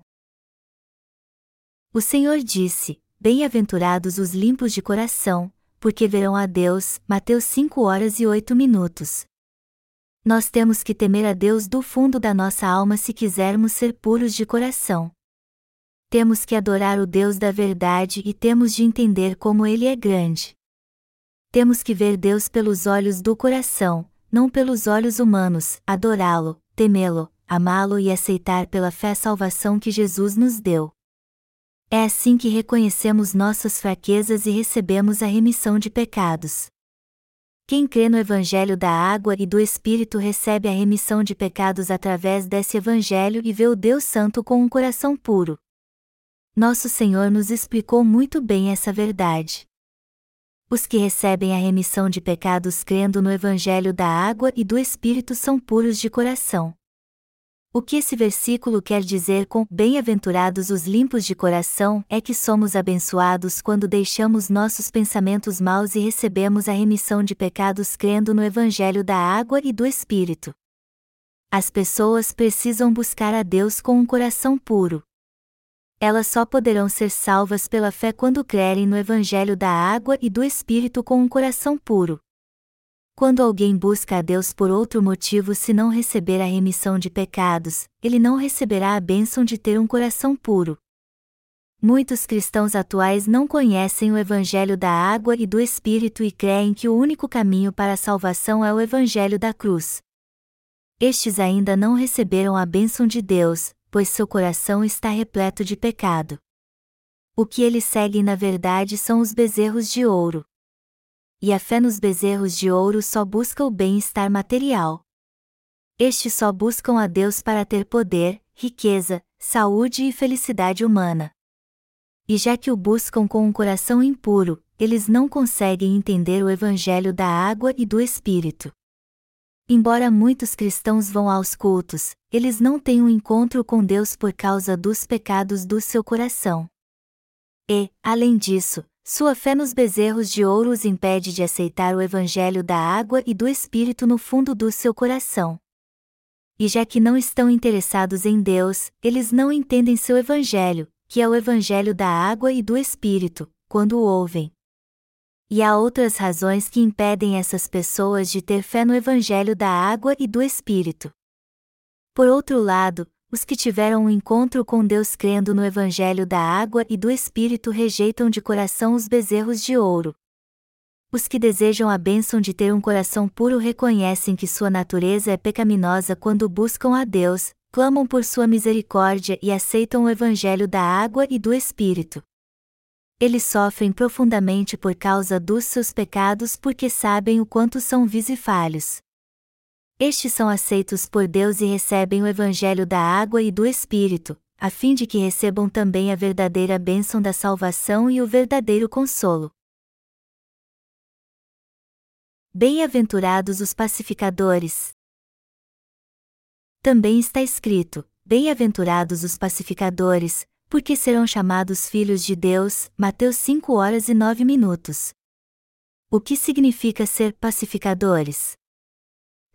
O Senhor disse: Bem-aventurados os limpos de coração, porque verão a Deus. Mateus 5 horas e 8 minutos. Nós temos que temer a Deus do fundo da nossa alma se quisermos ser puros de coração. Temos que adorar o Deus da verdade e temos de entender como Ele é grande. Temos que ver Deus pelos olhos do coração, não pelos olhos humanos, adorá-lo, temê-lo, amá-lo e aceitar pela fé a salvação que Jesus nos deu. É assim que reconhecemos nossas fraquezas e recebemos a remissão de pecados. Quem crê no Evangelho da água e do Espírito recebe a remissão de pecados através desse Evangelho e vê o Deus Santo com um coração puro. Nosso Senhor nos explicou muito bem essa verdade. Os que recebem a remissão de pecados crendo no Evangelho da água e do Espírito são puros de coração. O que esse versículo quer dizer com bem-aventurados os limpos de coração é que somos abençoados quando deixamos nossos pensamentos maus e recebemos a remissão de pecados crendo no Evangelho da água e do Espírito. As pessoas precisam buscar a Deus com um coração puro. Elas só poderão ser salvas pela fé quando crerem no Evangelho da água e do Espírito com um coração puro. Quando alguém busca a Deus por outro motivo se não receber a remissão de pecados, ele não receberá a bênção de ter um coração puro. Muitos cristãos atuais não conhecem o Evangelho da água e do Espírito e creem que o único caminho para a salvação é o Evangelho da cruz. Estes ainda não receberam a bênção de Deus, pois seu coração está repleto de pecado. O que eles seguem na verdade são os bezerros de ouro e a fé nos bezerros de ouro só busca o bem-estar material. Estes só buscam a Deus para ter poder, riqueza, saúde e felicidade humana. E já que o buscam com um coração impuro, eles não conseguem entender o Evangelho da água e do Espírito. Embora muitos cristãos vão aos cultos, eles não têm um encontro com Deus por causa dos pecados do seu coração. E, além disso, sua fé nos bezerros de ouro os impede de aceitar o Evangelho da água e do Espírito no fundo do seu coração. E já que não estão interessados em Deus, eles não entendem seu Evangelho, que é o Evangelho da água e do Espírito, quando o ouvem. E há outras razões que impedem essas pessoas de ter fé no Evangelho da água e do Espírito. Por outro lado, os que tiveram um encontro com Deus crendo no Evangelho da água e do Espírito rejeitam de coração os bezerros de ouro. Os que desejam a bênção de ter um coração puro reconhecem que sua natureza é pecaminosa quando buscam a Deus, clamam por sua misericórdia e aceitam o Evangelho da água e do Espírito. Eles sofrem profundamente por causa dos seus pecados porque sabem o quanto são vis e falhos. Estes são aceitos por Deus e recebem o Evangelho da água e do Espírito, a fim de que recebam também a verdadeira bênção da salvação e o verdadeiro consolo. Bem-aventurados os pacificadores. Também está escrito: Bem-aventurados os pacificadores, porque serão chamados filhos de Deus. Mateus 5 horas e 9 minutos. O que significa ser pacificadores?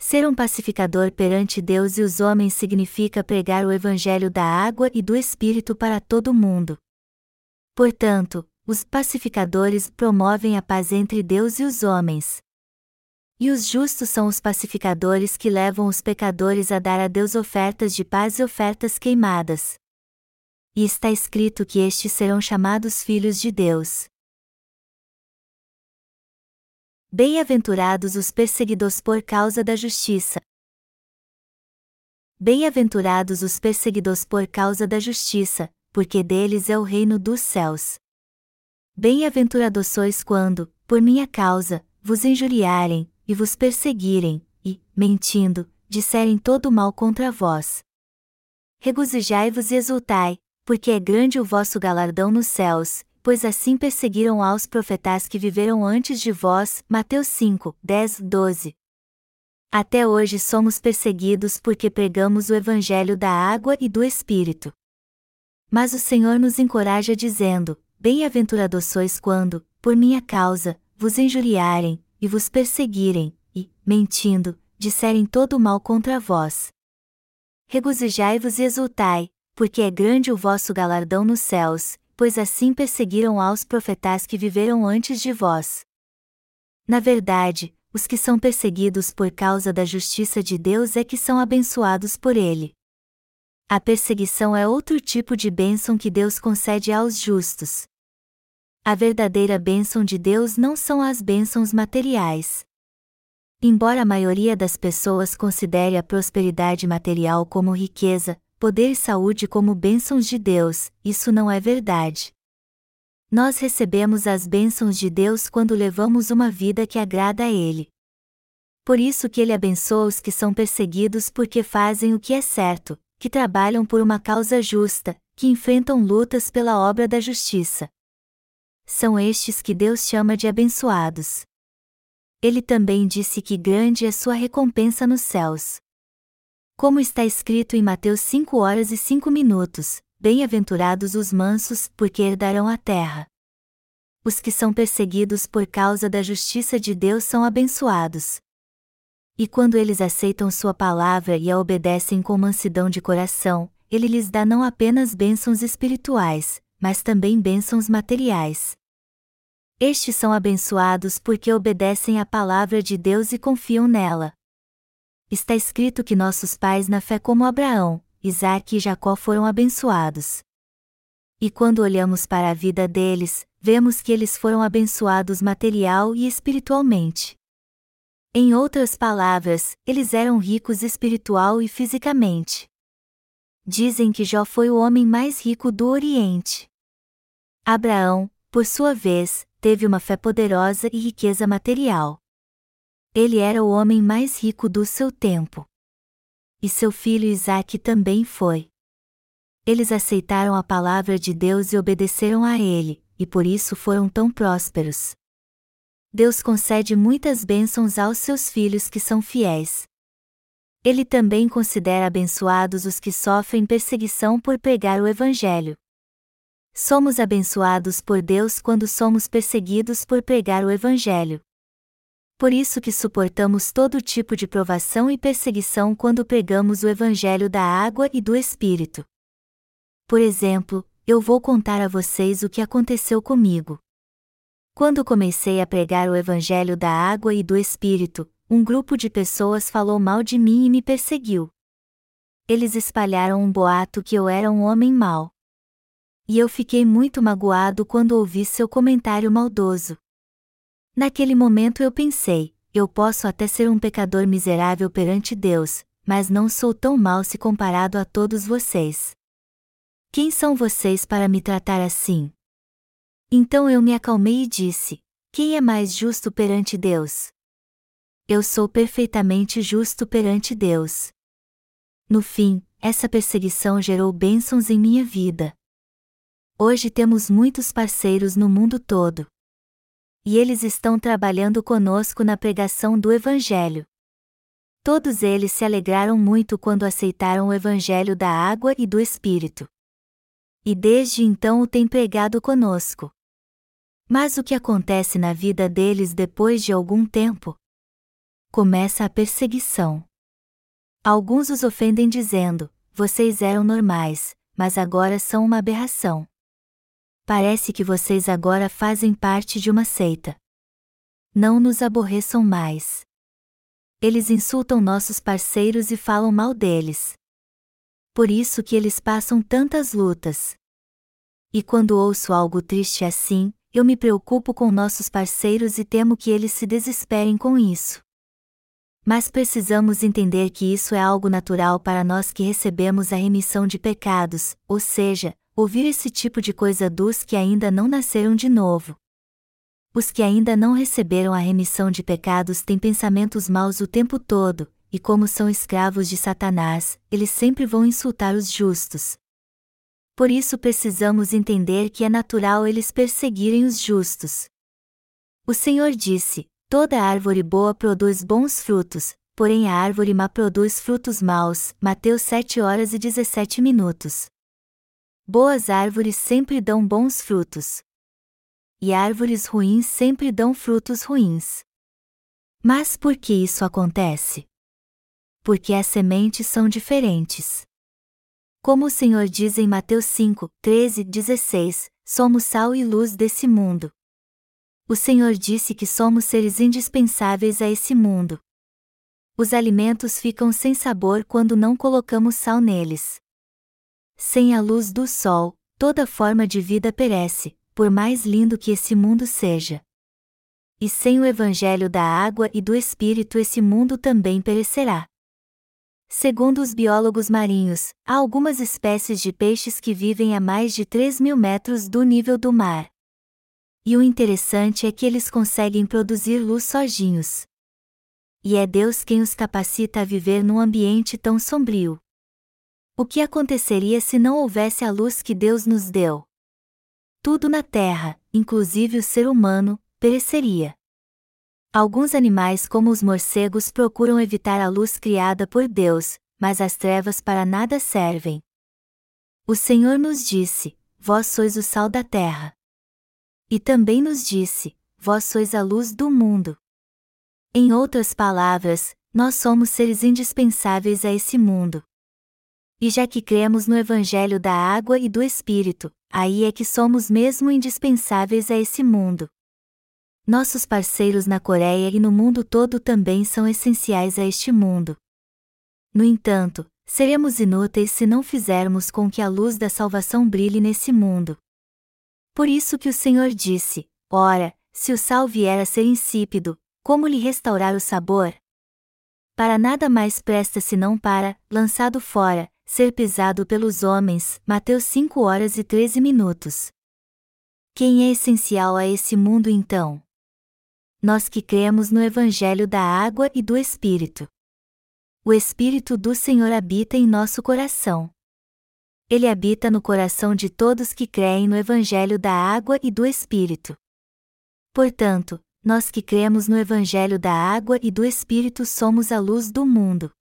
Ser um pacificador perante Deus e os homens significa pregar o Evangelho da água e do Espírito para todo mundo. Portanto, os pacificadores promovem a paz entre Deus e os homens. E os justos são os pacificadores que levam os pecadores a dar a Deus ofertas de paz e ofertas queimadas. E está escrito que estes serão chamados filhos de Deus. Bem-aventurados os perseguidos por causa da justiça. Bem-aventurados os perseguidos por causa da justiça, porque deles é o reino dos céus. Bem-aventurados sois quando, por minha causa, vos injuriarem, e vos perseguirem, e, mentindo, disserem todo mal contra vós. Regozijai-vos e exultai, porque é grande o vosso galardão nos céus, pois assim perseguiram aos profetas que viveram antes de vós. Mateus 5, 10, 12. Até hoje somos perseguidos porque pregamos o Evangelho da água e do Espírito. Mas o Senhor nos encoraja dizendo: Bem-aventurados sois quando, por minha causa, vos injuriarem, e vos perseguirem, e, mentindo, disserem todo o mal contra vós. regozijai-vos e exultai, porque é grande o vosso galardão nos céus, pois assim perseguiram aos profetas que viveram antes de vós. Na verdade, os que são perseguidos por causa da justiça de Deus é que são abençoados por Ele. A perseguição é outro tipo de bênção que Deus concede aos justos. A verdadeira bênção de Deus não são as bênçãos materiais. Embora a maioria das pessoas considere a prosperidade material como riqueza, poder e saúde como bênçãos de Deus, isso não é verdade. Nós recebemos as bênçãos de Deus quando levamos uma vida que agrada a Ele. Por isso que Ele abençoa os que são perseguidos porque fazem o que é certo, que trabalham por uma causa justa, que enfrentam lutas pela obra da justiça. São estes que Deus chama de abençoados ele também disse que grande é sua recompensa nos céus. Como está escrito em Mateus 5 horas e 5 minutos: Bem-aventurados os mansos, porque herdarão a terra. Os que são perseguidos por causa da justiça de Deus são abençoados. E quando eles aceitam Sua palavra e a obedecem com mansidão de coração, Ele lhes dá não apenas bênçãos espirituais, mas também bênçãos materiais. Estes são abençoados porque obedecem à palavra de Deus e confiam nela. Está escrito que nossos pais na fé como Abraão, Isaac e Jacó foram abençoados. E quando olhamos para a vida deles, vemos que eles foram abençoados material e espiritualmente. Em outras palavras, eles eram ricos espiritual e fisicamente. Dizem que Jó foi o homem mais rico do Oriente. Abraão, por sua vez, teve uma fé poderosa e riqueza material. Ele era o homem mais rico do seu tempo. E seu filho Isaac também foi. Eles aceitaram a palavra de Deus e obedeceram a ele, e por isso foram tão prósperos. Deus concede muitas bênçãos aos seus filhos que são fiéis. Ele também considera abençoados os que sofrem perseguição por pregar o Evangelho. Somos abençoados por Deus quando somos perseguidos por pregar o Evangelho. Por isso que suportamos todo tipo de provação e perseguição quando pregamos o Evangelho da água e do Espírito. Por exemplo, eu vou contar a vocês o que aconteceu comigo. Quando comecei a pregar o Evangelho da água e do Espírito, um grupo de pessoas falou mal de mim e me perseguiu. Eles espalharam um boato que eu era um homem mau e eu fiquei muito magoado quando ouvi seu comentário maldoso. Naquele momento eu pensei: eu posso até ser um pecador miserável perante Deus, mas não sou tão mal se comparado a todos vocês. Quem são vocês para me tratar assim? Então eu me acalmei e disse: Quem é mais justo perante Deus? Eu sou perfeitamente justo perante Deus. No fim, essa perseguição gerou bênçãos em minha vida. Hoje temos muitos parceiros no mundo todo. E eles estão trabalhando conosco na pregação do Evangelho. Todos eles se alegraram muito quando aceitaram o Evangelho da água e do Espírito. E desde então o têm pregado conosco. Mas o que acontece na vida deles depois de algum tempo? Começa a perseguição. Alguns os ofendem dizendo: vocês eram normais, mas agora são uma aberração parece que vocês agora fazem parte de uma seita. Não nos aborreçam mais. Eles insultam nossos parceiros e falam mal deles. Por isso que eles passam tantas lutas. E quando ouço algo triste assim, eu me preocupo com nossos parceiros e temo que eles se desesperem com isso. Mas precisamos entender que isso é algo natural para nós que recebemos a remissão de pecados, ou seja, ouvir esse tipo de coisa dos que ainda não nasceram de novo. Os que ainda não receberam a remissão de pecados têm pensamentos maus o tempo todo, e como são escravos de Satanás, eles sempre vão insultar os justos. Por isso precisamos entender que é natural eles perseguirem os justos. O Senhor disse: Toda árvore boa produz bons frutos, porém a árvore má produz frutos maus. Mateus 7 horas e 17 minutos. Boas árvores sempre dão bons frutos. E árvores ruins sempre dão frutos ruins. Mas por que isso acontece? porque as sementes são diferentes. Como o Senhor diz em Mateus 5, 13, 16, somos sal e luz desse mundo. O Senhor disse que somos seres indispensáveis a esse mundo. Os alimentos ficam sem sabor quando não colocamos sal neles. Sem a luz do sol, toda forma de vida perece, por mais lindo que esse mundo seja. E sem o Evangelho da água e do Espírito, esse mundo também perecerá. Segundo os biólogos marinhos, há algumas espécies de peixes que vivem a mais de 3 mil metros do nível do mar. E o interessante é que eles conseguem produzir luz sozinhos. E é Deus quem os capacita a viver num ambiente tão sombrio. O que aconteceria se não houvesse a luz que Deus nos deu? Tudo na terra, inclusive o ser humano, pereceria. Alguns animais, como os morcegos, procuram evitar a luz criada por Deus, mas as trevas para nada servem. O Senhor nos disse: Vós sois o sal da terra. E também nos disse: Vós sois a luz do mundo. Em outras palavras, nós somos seres indispensáveis a esse mundo. E já que cremos no Evangelho da água e do Espírito, aí é que somos mesmo indispensáveis a esse mundo. Nossos parceiros na Coreia e no mundo todo também são essenciais a este mundo. No entanto, seremos inúteis se não fizermos com que a luz da salvação brilhe nesse mundo. Por isso que o Senhor disse: Ora, se o sal vier a ser insípido, como lhe restaurar o sabor? Para nada mais presta senão para, lançado fora, ser pisado pelos homens. Mateus 5 horas e 13 minutos. Quem é essencial a esse mundo então? nós que cremos no Evangelho da Água e do Espírito. O Espírito do Senhor habita em nosso coração. Ele habita no coração de todos que creem no Evangelho da Água e do Espírito. Portanto, nós que cremos no Evangelho da Água e do Espírito somos a luz do mundo.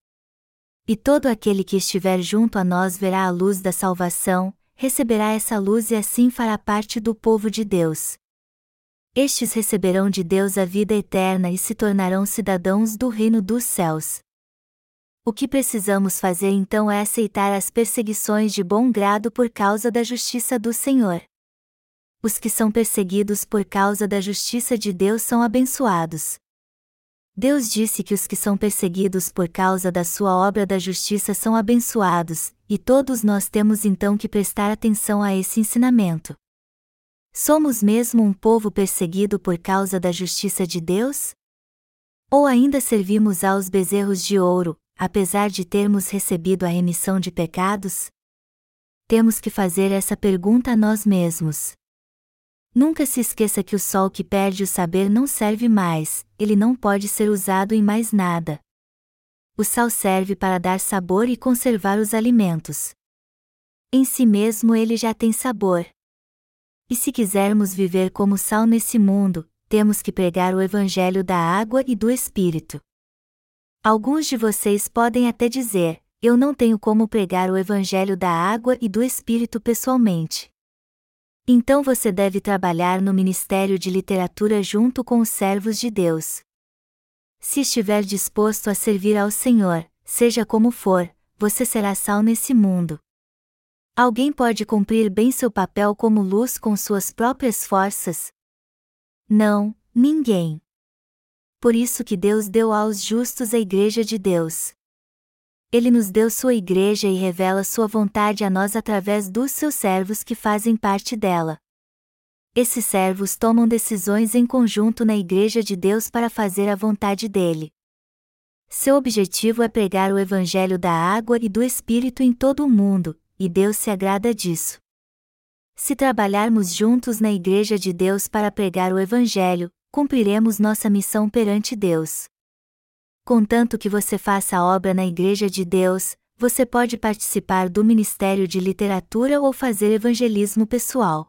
E todo aquele que estiver junto a nós verá a luz da salvação, receberá essa luz e assim fará parte do povo de Deus. Estes receberão de Deus a vida eterna e se tornarão cidadãos do reino dos céus. O que precisamos fazer então é aceitar as perseguições de bom grado por causa da justiça do Senhor. Os que são perseguidos por causa da justiça de Deus são abençoados. Deus disse que os que são perseguidos por causa da sua obra da justiça são abençoados, e todos nós temos então que prestar atenção a esse ensinamento. Somos mesmo um povo perseguido por causa da justiça de Deus? Ou ainda servimos aos bezerros de ouro, apesar de termos recebido a remissão de pecados? Temos que fazer essa pergunta a nós mesmos. Nunca se esqueça que o sol que perde o saber não serve mais, ele não pode ser usado em mais nada. O sal serve para dar sabor e conservar os alimentos. Em si mesmo ele já tem sabor, e se quisermos viver como sal nesse mundo, temos que pregar o Evangelho da água e do Espírito. Alguns de vocês podem até dizer: Eu não tenho como pregar o Evangelho da água e do Espírito pessoalmente. Então você deve trabalhar no Ministério de Literatura junto com os servos de Deus. Se estiver disposto a servir ao Senhor, seja como for, você será sal nesse mundo. Alguém pode cumprir bem seu papel como luz com suas próprias forças? Não, ninguém. Por isso que Deus deu aos justos a Igreja de Deus. Ele nos deu sua igreja e revela sua vontade a nós através dos seus servos que fazem parte dela. Esses servos tomam decisões em conjunto na Igreja de Deus para fazer a vontade dele. Seu objetivo é pregar o Evangelho da água e do Espírito em todo o mundo, e Deus se agrada disso. Se trabalharmos juntos na Igreja de Deus para pregar o Evangelho, cumpriremos nossa missão perante Deus. Contanto que você faça a obra na Igreja de Deus, você pode participar do Ministério de Literatura ou fazer evangelismo pessoal.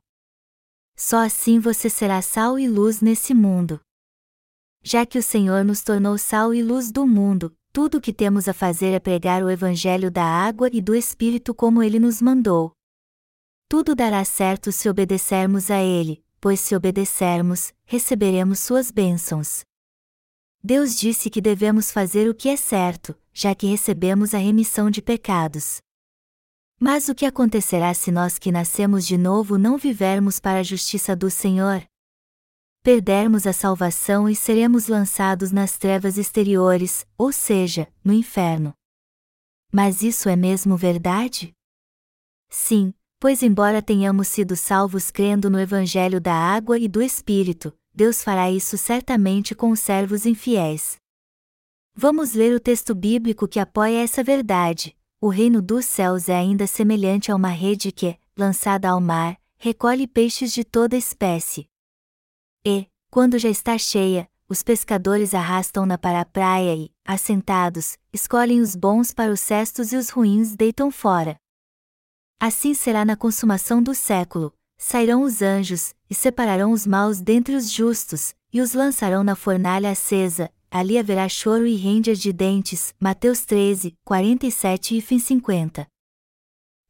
Só assim você será sal e luz nesse mundo. Já que o Senhor nos tornou sal e luz do mundo, tudo o que temos a fazer é pregar o Evangelho da água e do Espírito como ele nos mandou. Tudo dará certo se obedecermos a ele, pois se obedecermos, receberemos suas bênçãos. Deus disse que devemos fazer o que é certo, já que recebemos a remissão de pecados. Mas o que acontecerá se nós que nascemos de novo não vivermos para a justiça do Senhor? Perdermos a salvação e seremos lançados nas trevas exteriores, ou seja, no inferno. Mas isso é mesmo verdade? Sim, pois embora tenhamos sido salvos crendo no Evangelho da água e do Espírito, Deus fará isso certamente com os servos infiéis. Vamos ler o texto bíblico que apoia essa verdade. O reino dos céus é ainda semelhante a uma rede que, lançada ao mar, recolhe peixes de toda espécie. E, quando já está cheia, os pescadores arrastam-na para a praia e, assentados, escolhem os bons para os cestos e os ruins deitam fora. Assim será na consumação do século, sairão os anjos, e separarão os maus dentre os justos, e os lançarão na fornalha acesa, ali haverá choro e render de dentes. Mateus 13, 47 e fim 50.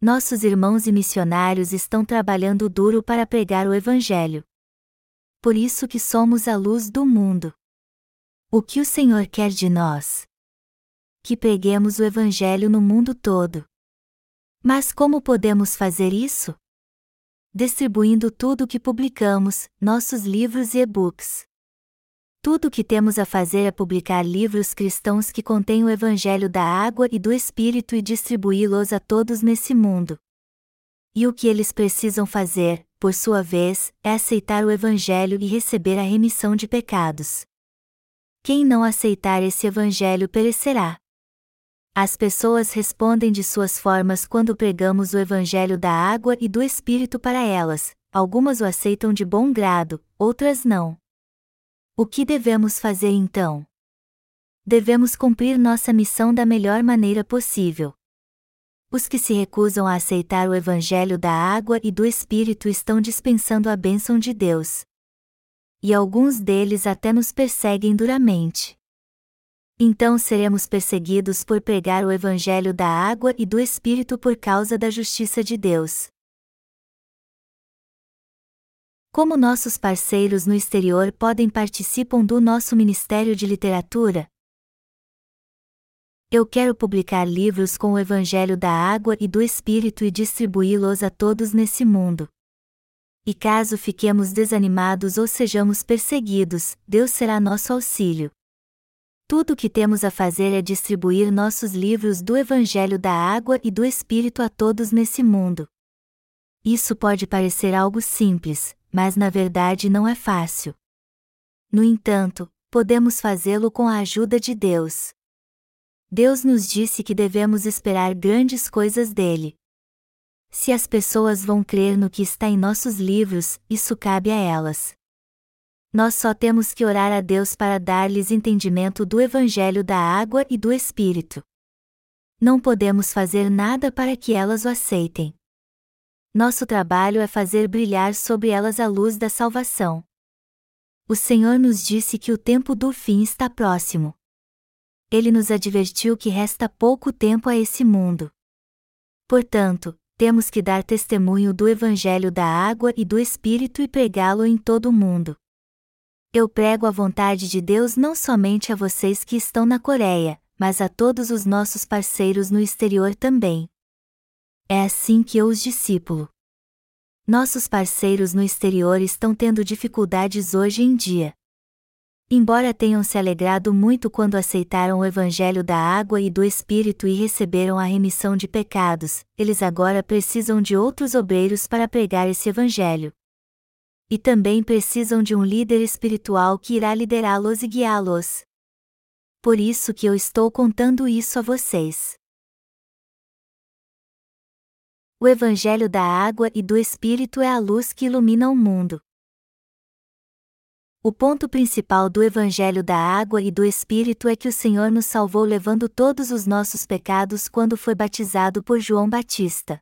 Nossos irmãos e missionários estão trabalhando duro para pregar o Evangelho. Por isso que somos a luz do mundo. O que o Senhor quer de nós? Que preguemos o Evangelho no mundo todo. Mas como podemos fazer isso? Distribuindo tudo o que publicamos, nossos livros e e-books. Tudo o que temos a fazer é publicar livros cristãos que contêm o Evangelho da água e do Espírito e distribuí-los a todos nesse mundo. E o que eles precisam fazer, por sua vez, é aceitar o Evangelho e receber a remissão de pecados. Quem não aceitar esse Evangelho perecerá. As pessoas respondem de suas formas quando pregamos o Evangelho da água e do Espírito para elas, algumas o aceitam de bom grado, outras não. O que devemos fazer então? Devemos cumprir nossa missão da melhor maneira possível. Os que se recusam a aceitar o Evangelho da água e do Espírito estão dispensando a bênção de Deus. E alguns deles até nos perseguem duramente então seremos perseguidos por pregar o Evangelho da água e do Espírito por causa da justiça de Deus. Como nossos parceiros no exterior podem participar do nosso Ministério de Literatura? Eu quero publicar livros com o Evangelho da água e do Espírito e distribuí-los a todos nesse mundo. E caso fiquemos desanimados ou sejamos perseguidos, Deus será nosso auxílio. Tudo o que temos a fazer é distribuir nossos livros do Evangelho da Água e do Espírito a todos nesse mundo. Isso pode parecer algo simples, mas na verdade não é fácil. No entanto, podemos fazê-lo com a ajuda de Deus. Deus nos disse que devemos esperar grandes coisas dele. Se as pessoas vão crer no que está em nossos livros, isso cabe a elas. Nós só temos que orar a Deus para dar-lhes entendimento do Evangelho da água e do Espírito. Não podemos fazer nada para que elas o aceitem. Nosso trabalho é fazer brilhar sobre elas a luz da salvação. O Senhor nos disse que o tempo do fim está próximo. Ele nos advertiu que resta pouco tempo a esse mundo. Portanto, temos que dar testemunho do Evangelho da água e do Espírito e pregá-lo em todo o mundo. Eu prego a vontade de Deus não somente a vocês que estão na Coreia, mas a todos os nossos parceiros no exterior também. É assim que eu os discípulo. Nossos parceiros no exterior estão tendo dificuldades hoje em dia. Embora tenham se alegrado muito quando aceitaram o Evangelho da água e do Espírito e receberam a remissão de pecados, eles agora precisam de outros obreiros para pregar esse Evangelho e também precisam de um líder espiritual que irá liderá-los e guiá-los. Por isso que eu estou contando isso a vocês. O Evangelho da Água e do Espírito é a luz que ilumina o mundo. O ponto principal do Evangelho da Água e do Espírito é que o Senhor nos salvou levando todos os nossos pecados quando foi batizado por João Batista.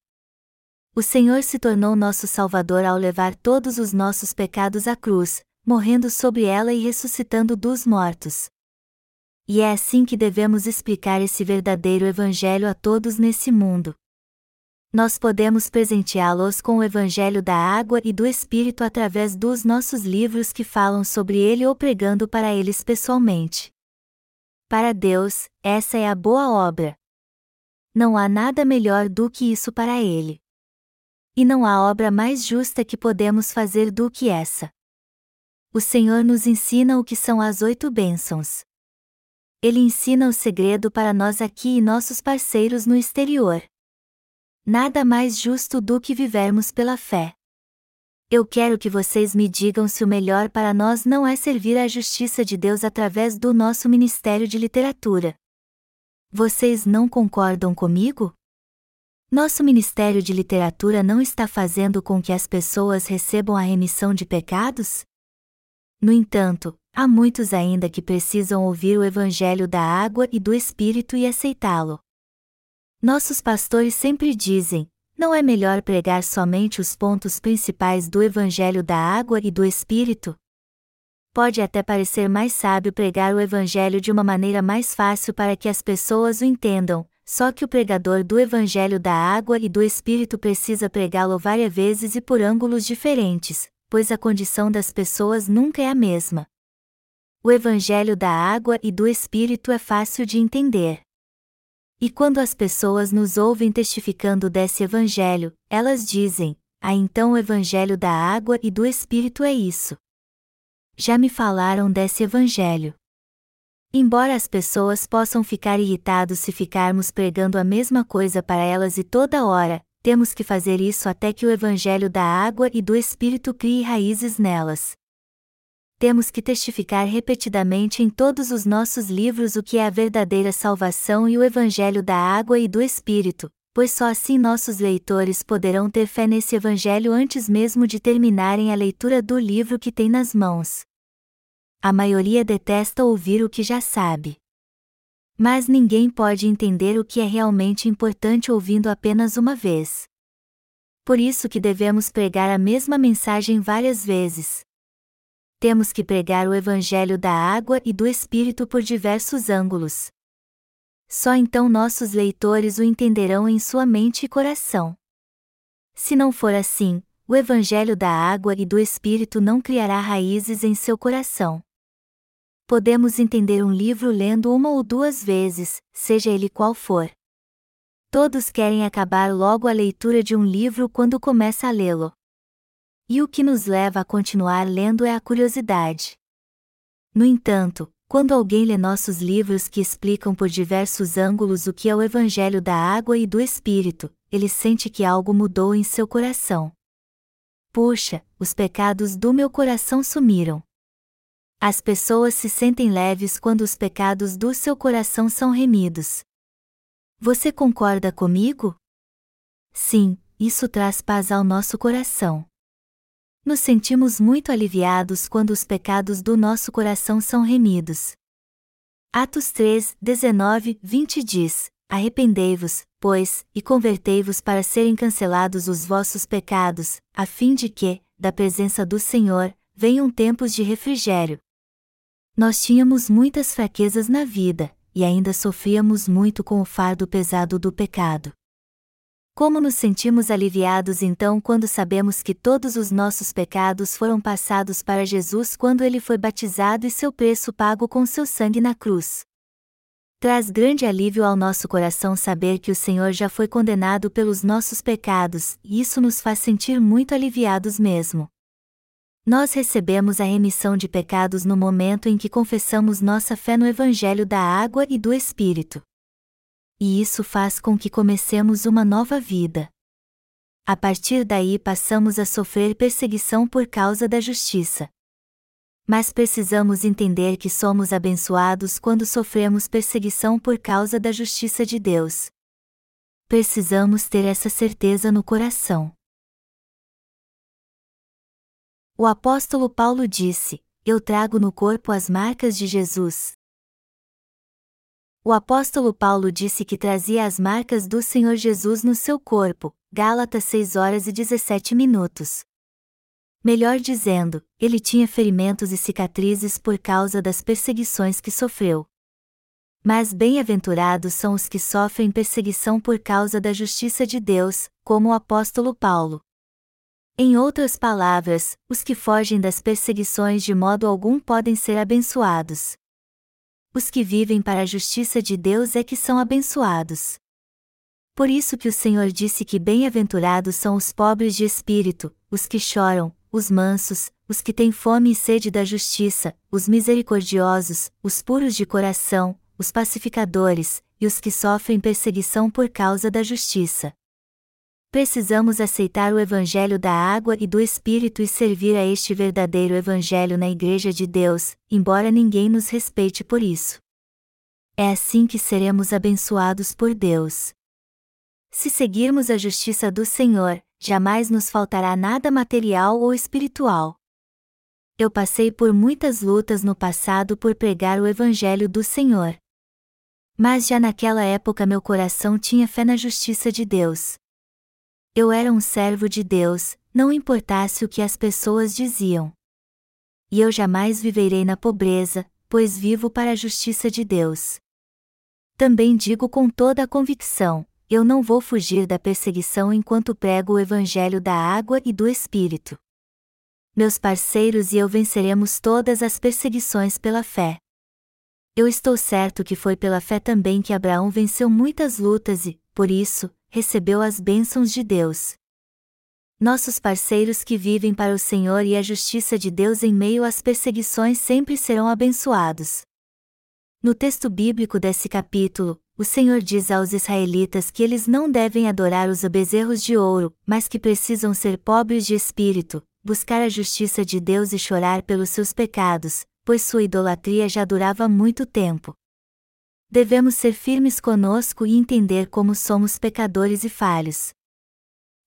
O Senhor se tornou nosso Salvador ao levar todos os nossos pecados à cruz, morrendo sobre ela e ressuscitando dos mortos. E é assim que devemos explicar esse verdadeiro Evangelho a todos nesse mundo. Nós podemos presenteá-los com o Evangelho da água e do Espírito através dos nossos livros que falam sobre ele ou pregando para eles pessoalmente. Para Deus, essa é a boa obra. Não há nada melhor do que isso para Ele. E não há obra mais justa que podemos fazer do que essa. O Senhor nos ensina o que são as oito bênçãos. Ele ensina o segredo para nós aqui e nossos parceiros no exterior. Nada mais justo do que vivermos pela fé. Eu quero que vocês me digam se o melhor para nós não é servir à justiça de Deus através do nosso Ministério de Literatura. Vocês não concordam comigo? Nosso Ministério de Literatura não está fazendo com que as pessoas recebam a remissão de pecados? No entanto, há muitos ainda que precisam ouvir o Evangelho da água e do Espírito e aceitá-lo. Nossos pastores sempre dizem: não é melhor pregar somente os pontos principais do Evangelho da água e do Espírito? Pode até parecer mais sábio pregar o Evangelho de uma maneira mais fácil para que as pessoas o entendam, só que o pregador do Evangelho da água e do Espírito precisa pregá-lo várias vezes e por ângulos diferentes, pois a condição das pessoas nunca é a mesma. O Evangelho da água e do Espírito é fácil de entender. E quando as pessoas nos ouvem testificando desse Evangelho, elas dizem: Ah, então o Evangelho da água e do Espírito é isso. Já me falaram desse Evangelho. Embora as pessoas possam ficar irritados se ficarmos pregando a mesma coisa para elas e toda hora, temos que fazer isso até que o Evangelho da água e do Espírito crie raízes nelas temos que testificar repetidamente em todos os nossos livros o que é a verdadeira salvação e o Evangelho da água e do Espírito, pois só assim nossos leitores poderão ter fé nesse Evangelho antes mesmo de terminarem a leitura do livro que tem nas mãos. A maioria detesta ouvir o que já sabe. Mas ninguém pode entender o que é realmente importante ouvindo apenas uma vez. Por isso que devemos pregar a mesma mensagem várias vezes temos que pregar o Evangelho da água e do Espírito por diversos ângulos. Só então nossos leitores o entenderão em sua mente e coração. Se não for assim, o Evangelho da água e do Espírito não criará raízes em seu coração. Podemos entender um livro lendo uma ou duas vezes, seja ele qual for. Todos querem acabar logo a leitura de um livro quando começa a lê-lo. E o que nos leva a continuar lendo é a curiosidade. No entanto, quando alguém lê nossos livros que explicam por diversos ângulos o que é o Evangelho da água e do Espírito, ele sente que algo mudou em seu coração. Puxa, os pecados do meu coração sumiram. As pessoas se sentem leves quando os pecados do seu coração são remidos. Você concorda comigo? Sim, isso traz paz ao nosso coração. Nos sentimos muito aliviados quando os pecados do nosso coração são remidos. Atos 3, 19, 20 diz: Arrependei-vos, pois, e convertei-vos para serem cancelados os vossos pecados, a fim de que, da presença do Senhor, venham tempos de refrigério. Nós tínhamos muitas fraquezas na vida, e ainda sofríamos muito com o fardo pesado do pecado. Como nos sentimos aliviados então quando sabemos que todos os nossos pecados foram passados para Jesus quando ele foi batizado e seu preço pago com seu sangue na cruz? Traz grande alívio ao nosso coração saber que o Senhor já foi condenado pelos nossos pecados, e isso nos faz sentir muito aliviados mesmo. Nós recebemos a remissão de pecados no momento em que confessamos nossa fé no Evangelho da Água e do Espírito e isso faz com que comecemos uma nova vida. A partir daí passamos a sofrer perseguição por causa da justiça. Mas precisamos entender que somos abençoados quando sofremos perseguição por causa da justiça de Deus. Precisamos ter essa certeza no coração. O apóstolo Paulo disse: Eu trago no corpo as marcas de Jesus, o apóstolo Paulo disse que trazia as marcas do Senhor Jesus no seu corpo, Gálatas 6 horas e 17 minutos. Melhor dizendo, ele tinha ferimentos e cicatrizes por causa das perseguições que sofreu. Mas bem-aventurados são os que sofrem perseguição por causa da justiça de Deus, como o apóstolo Paulo. Em outras palavras, os que fogem das perseguições de modo algum podem ser abençoados. Os que vivem para a justiça de Deus é que são abençoados. Por isso que o Senhor disse que bem-aventurados são os pobres de espírito, os que choram, os mansos, os que têm fome e sede da justiça, os misericordiosos, os puros de coração, os pacificadores, e os que sofrem perseguição por causa da justiça. Precisamos aceitar o Evangelho da água e do Espírito e servir a este verdadeiro Evangelho na Igreja de Deus, embora ninguém nos respeite por isso. É assim que seremos abençoados por Deus. Se seguirmos a justiça do Senhor, jamais nos faltará nada material ou espiritual. Eu passei por muitas lutas no passado por pregar o Evangelho do Senhor. Mas já naquela época meu coração tinha fé na justiça de Deus. Eu era um servo de Deus, não importasse o que as pessoas diziam. E eu jamais viverei na pobreza, pois vivo para a justiça de Deus. Também digo com toda a convicção: eu não vou fugir da perseguição enquanto prego o Evangelho da água e do Espírito. Meus parceiros e eu venceremos todas as perseguições pela fé. Eu estou certo que foi pela fé também que Abraão venceu muitas lutas e, por isso, recebeu as bênçãos de Deus. Nossos parceiros que vivem para o Senhor e a justiça de Deus em meio às perseguições sempre serão abençoados. No texto bíblico desse capítulo, o Senhor diz aos israelitas que eles não devem adorar os bezerros de ouro, mas que precisam ser pobres de espírito, buscar a justiça de Deus e chorar pelos seus pecados, pois sua idolatria já durava muito tempo. Devemos ser firmes conosco e entender como somos pecadores e falhos.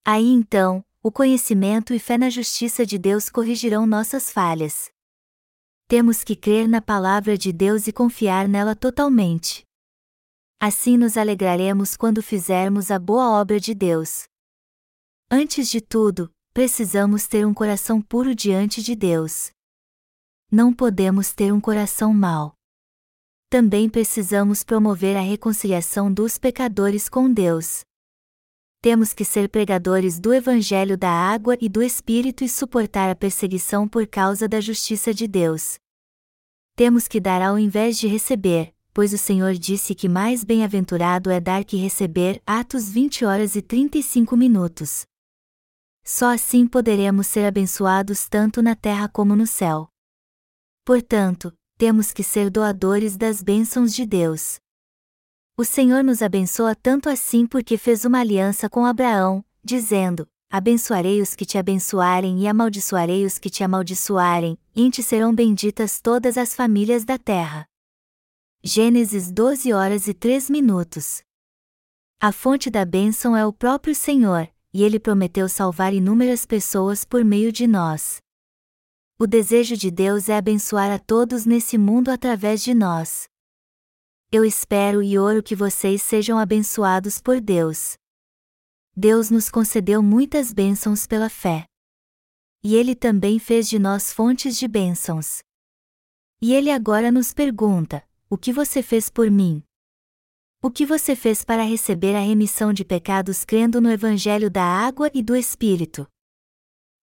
Aí então, o conhecimento e fé na justiça de Deus corrigirão nossas falhas. Temos que crer na palavra de Deus e confiar nela totalmente. Assim nos alegraremos quando fizermos a boa obra de Deus. Antes de tudo, precisamos ter um coração puro diante de Deus. Não podemos ter um coração mau também precisamos promover a reconciliação dos pecadores com Deus. Temos que ser pregadores do Evangelho da água e do Espírito e suportar a perseguição por causa da justiça de Deus. Temos que dar ao invés de receber, pois o Senhor disse que mais bem-aventurado é dar que receber. Atos 20 horas e 35 minutos. Só assim poderemos ser abençoados tanto na terra como no céu. Portanto, temos que ser doadores das bênçãos de Deus. O Senhor nos abençoa tanto assim porque fez uma aliança com Abraão, dizendo: Abençoarei os que te abençoarem e amaldiçoarei os que te amaldiçoarem, e em ti serão benditas todas as famílias da terra. Gênesis 12 horas e 3 minutos. A fonte da bênção é o próprio Senhor, e ele prometeu salvar inúmeras pessoas por meio de nós. O desejo de Deus é abençoar a todos nesse mundo através de nós. Eu espero e oro que vocês sejam abençoados por Deus. Deus nos concedeu muitas bênçãos pela fé. E Ele também fez de nós fontes de bênçãos. E Ele agora nos pergunta: O que você fez por mim? O que você fez para receber a remissão de pecados crendo no Evangelho da Água e do Espírito?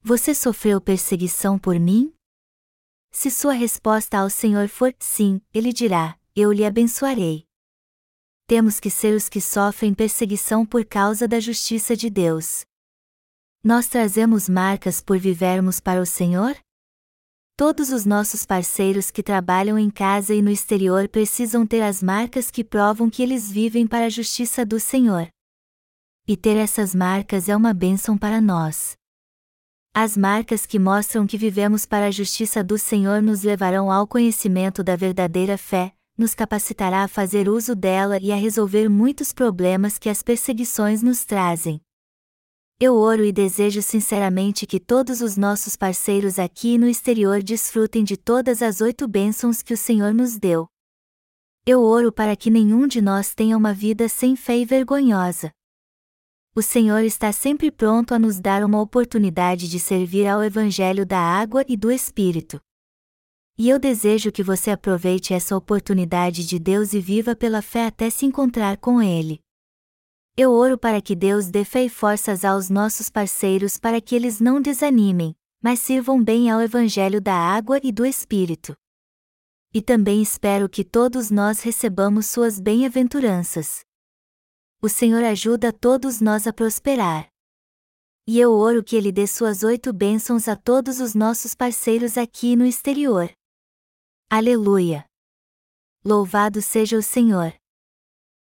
Você sofreu perseguição por mim? Se sua resposta ao Senhor for sim, ele dirá: Eu lhe abençoarei. Temos que ser os que sofrem perseguição por causa da justiça de Deus. Nós trazemos marcas por vivermos para o Senhor? Todos os nossos parceiros que trabalham em casa e no exterior precisam ter as marcas que provam que eles vivem para a justiça do Senhor. E ter essas marcas é uma bênção para nós. As marcas que mostram que vivemos para a justiça do Senhor nos levarão ao conhecimento da verdadeira fé, nos capacitará a fazer uso dela e a resolver muitos problemas que as perseguições nos trazem. Eu oro e desejo sinceramente que todos os nossos parceiros aqui e no exterior desfrutem de todas as oito bênçãos que o Senhor nos deu. Eu oro para que nenhum de nós tenha uma vida sem fé e vergonhosa o Senhor está sempre pronto a nos dar uma oportunidade de servir ao Evangelho da água e do Espírito. E eu desejo que você aproveite essa oportunidade de Deus e viva pela fé até se encontrar com Ele. Eu oro para que Deus dê fé e forças aos nossos parceiros para que eles não desanimem, mas sirvam bem ao Evangelho da água e do Espírito. E também espero que todos nós recebamos suas bem-aventuranças. O Senhor ajuda todos nós a prosperar. E eu oro que Ele dê suas oito bênçãos a todos os nossos parceiros aqui no exterior. Aleluia! Louvado seja o Senhor!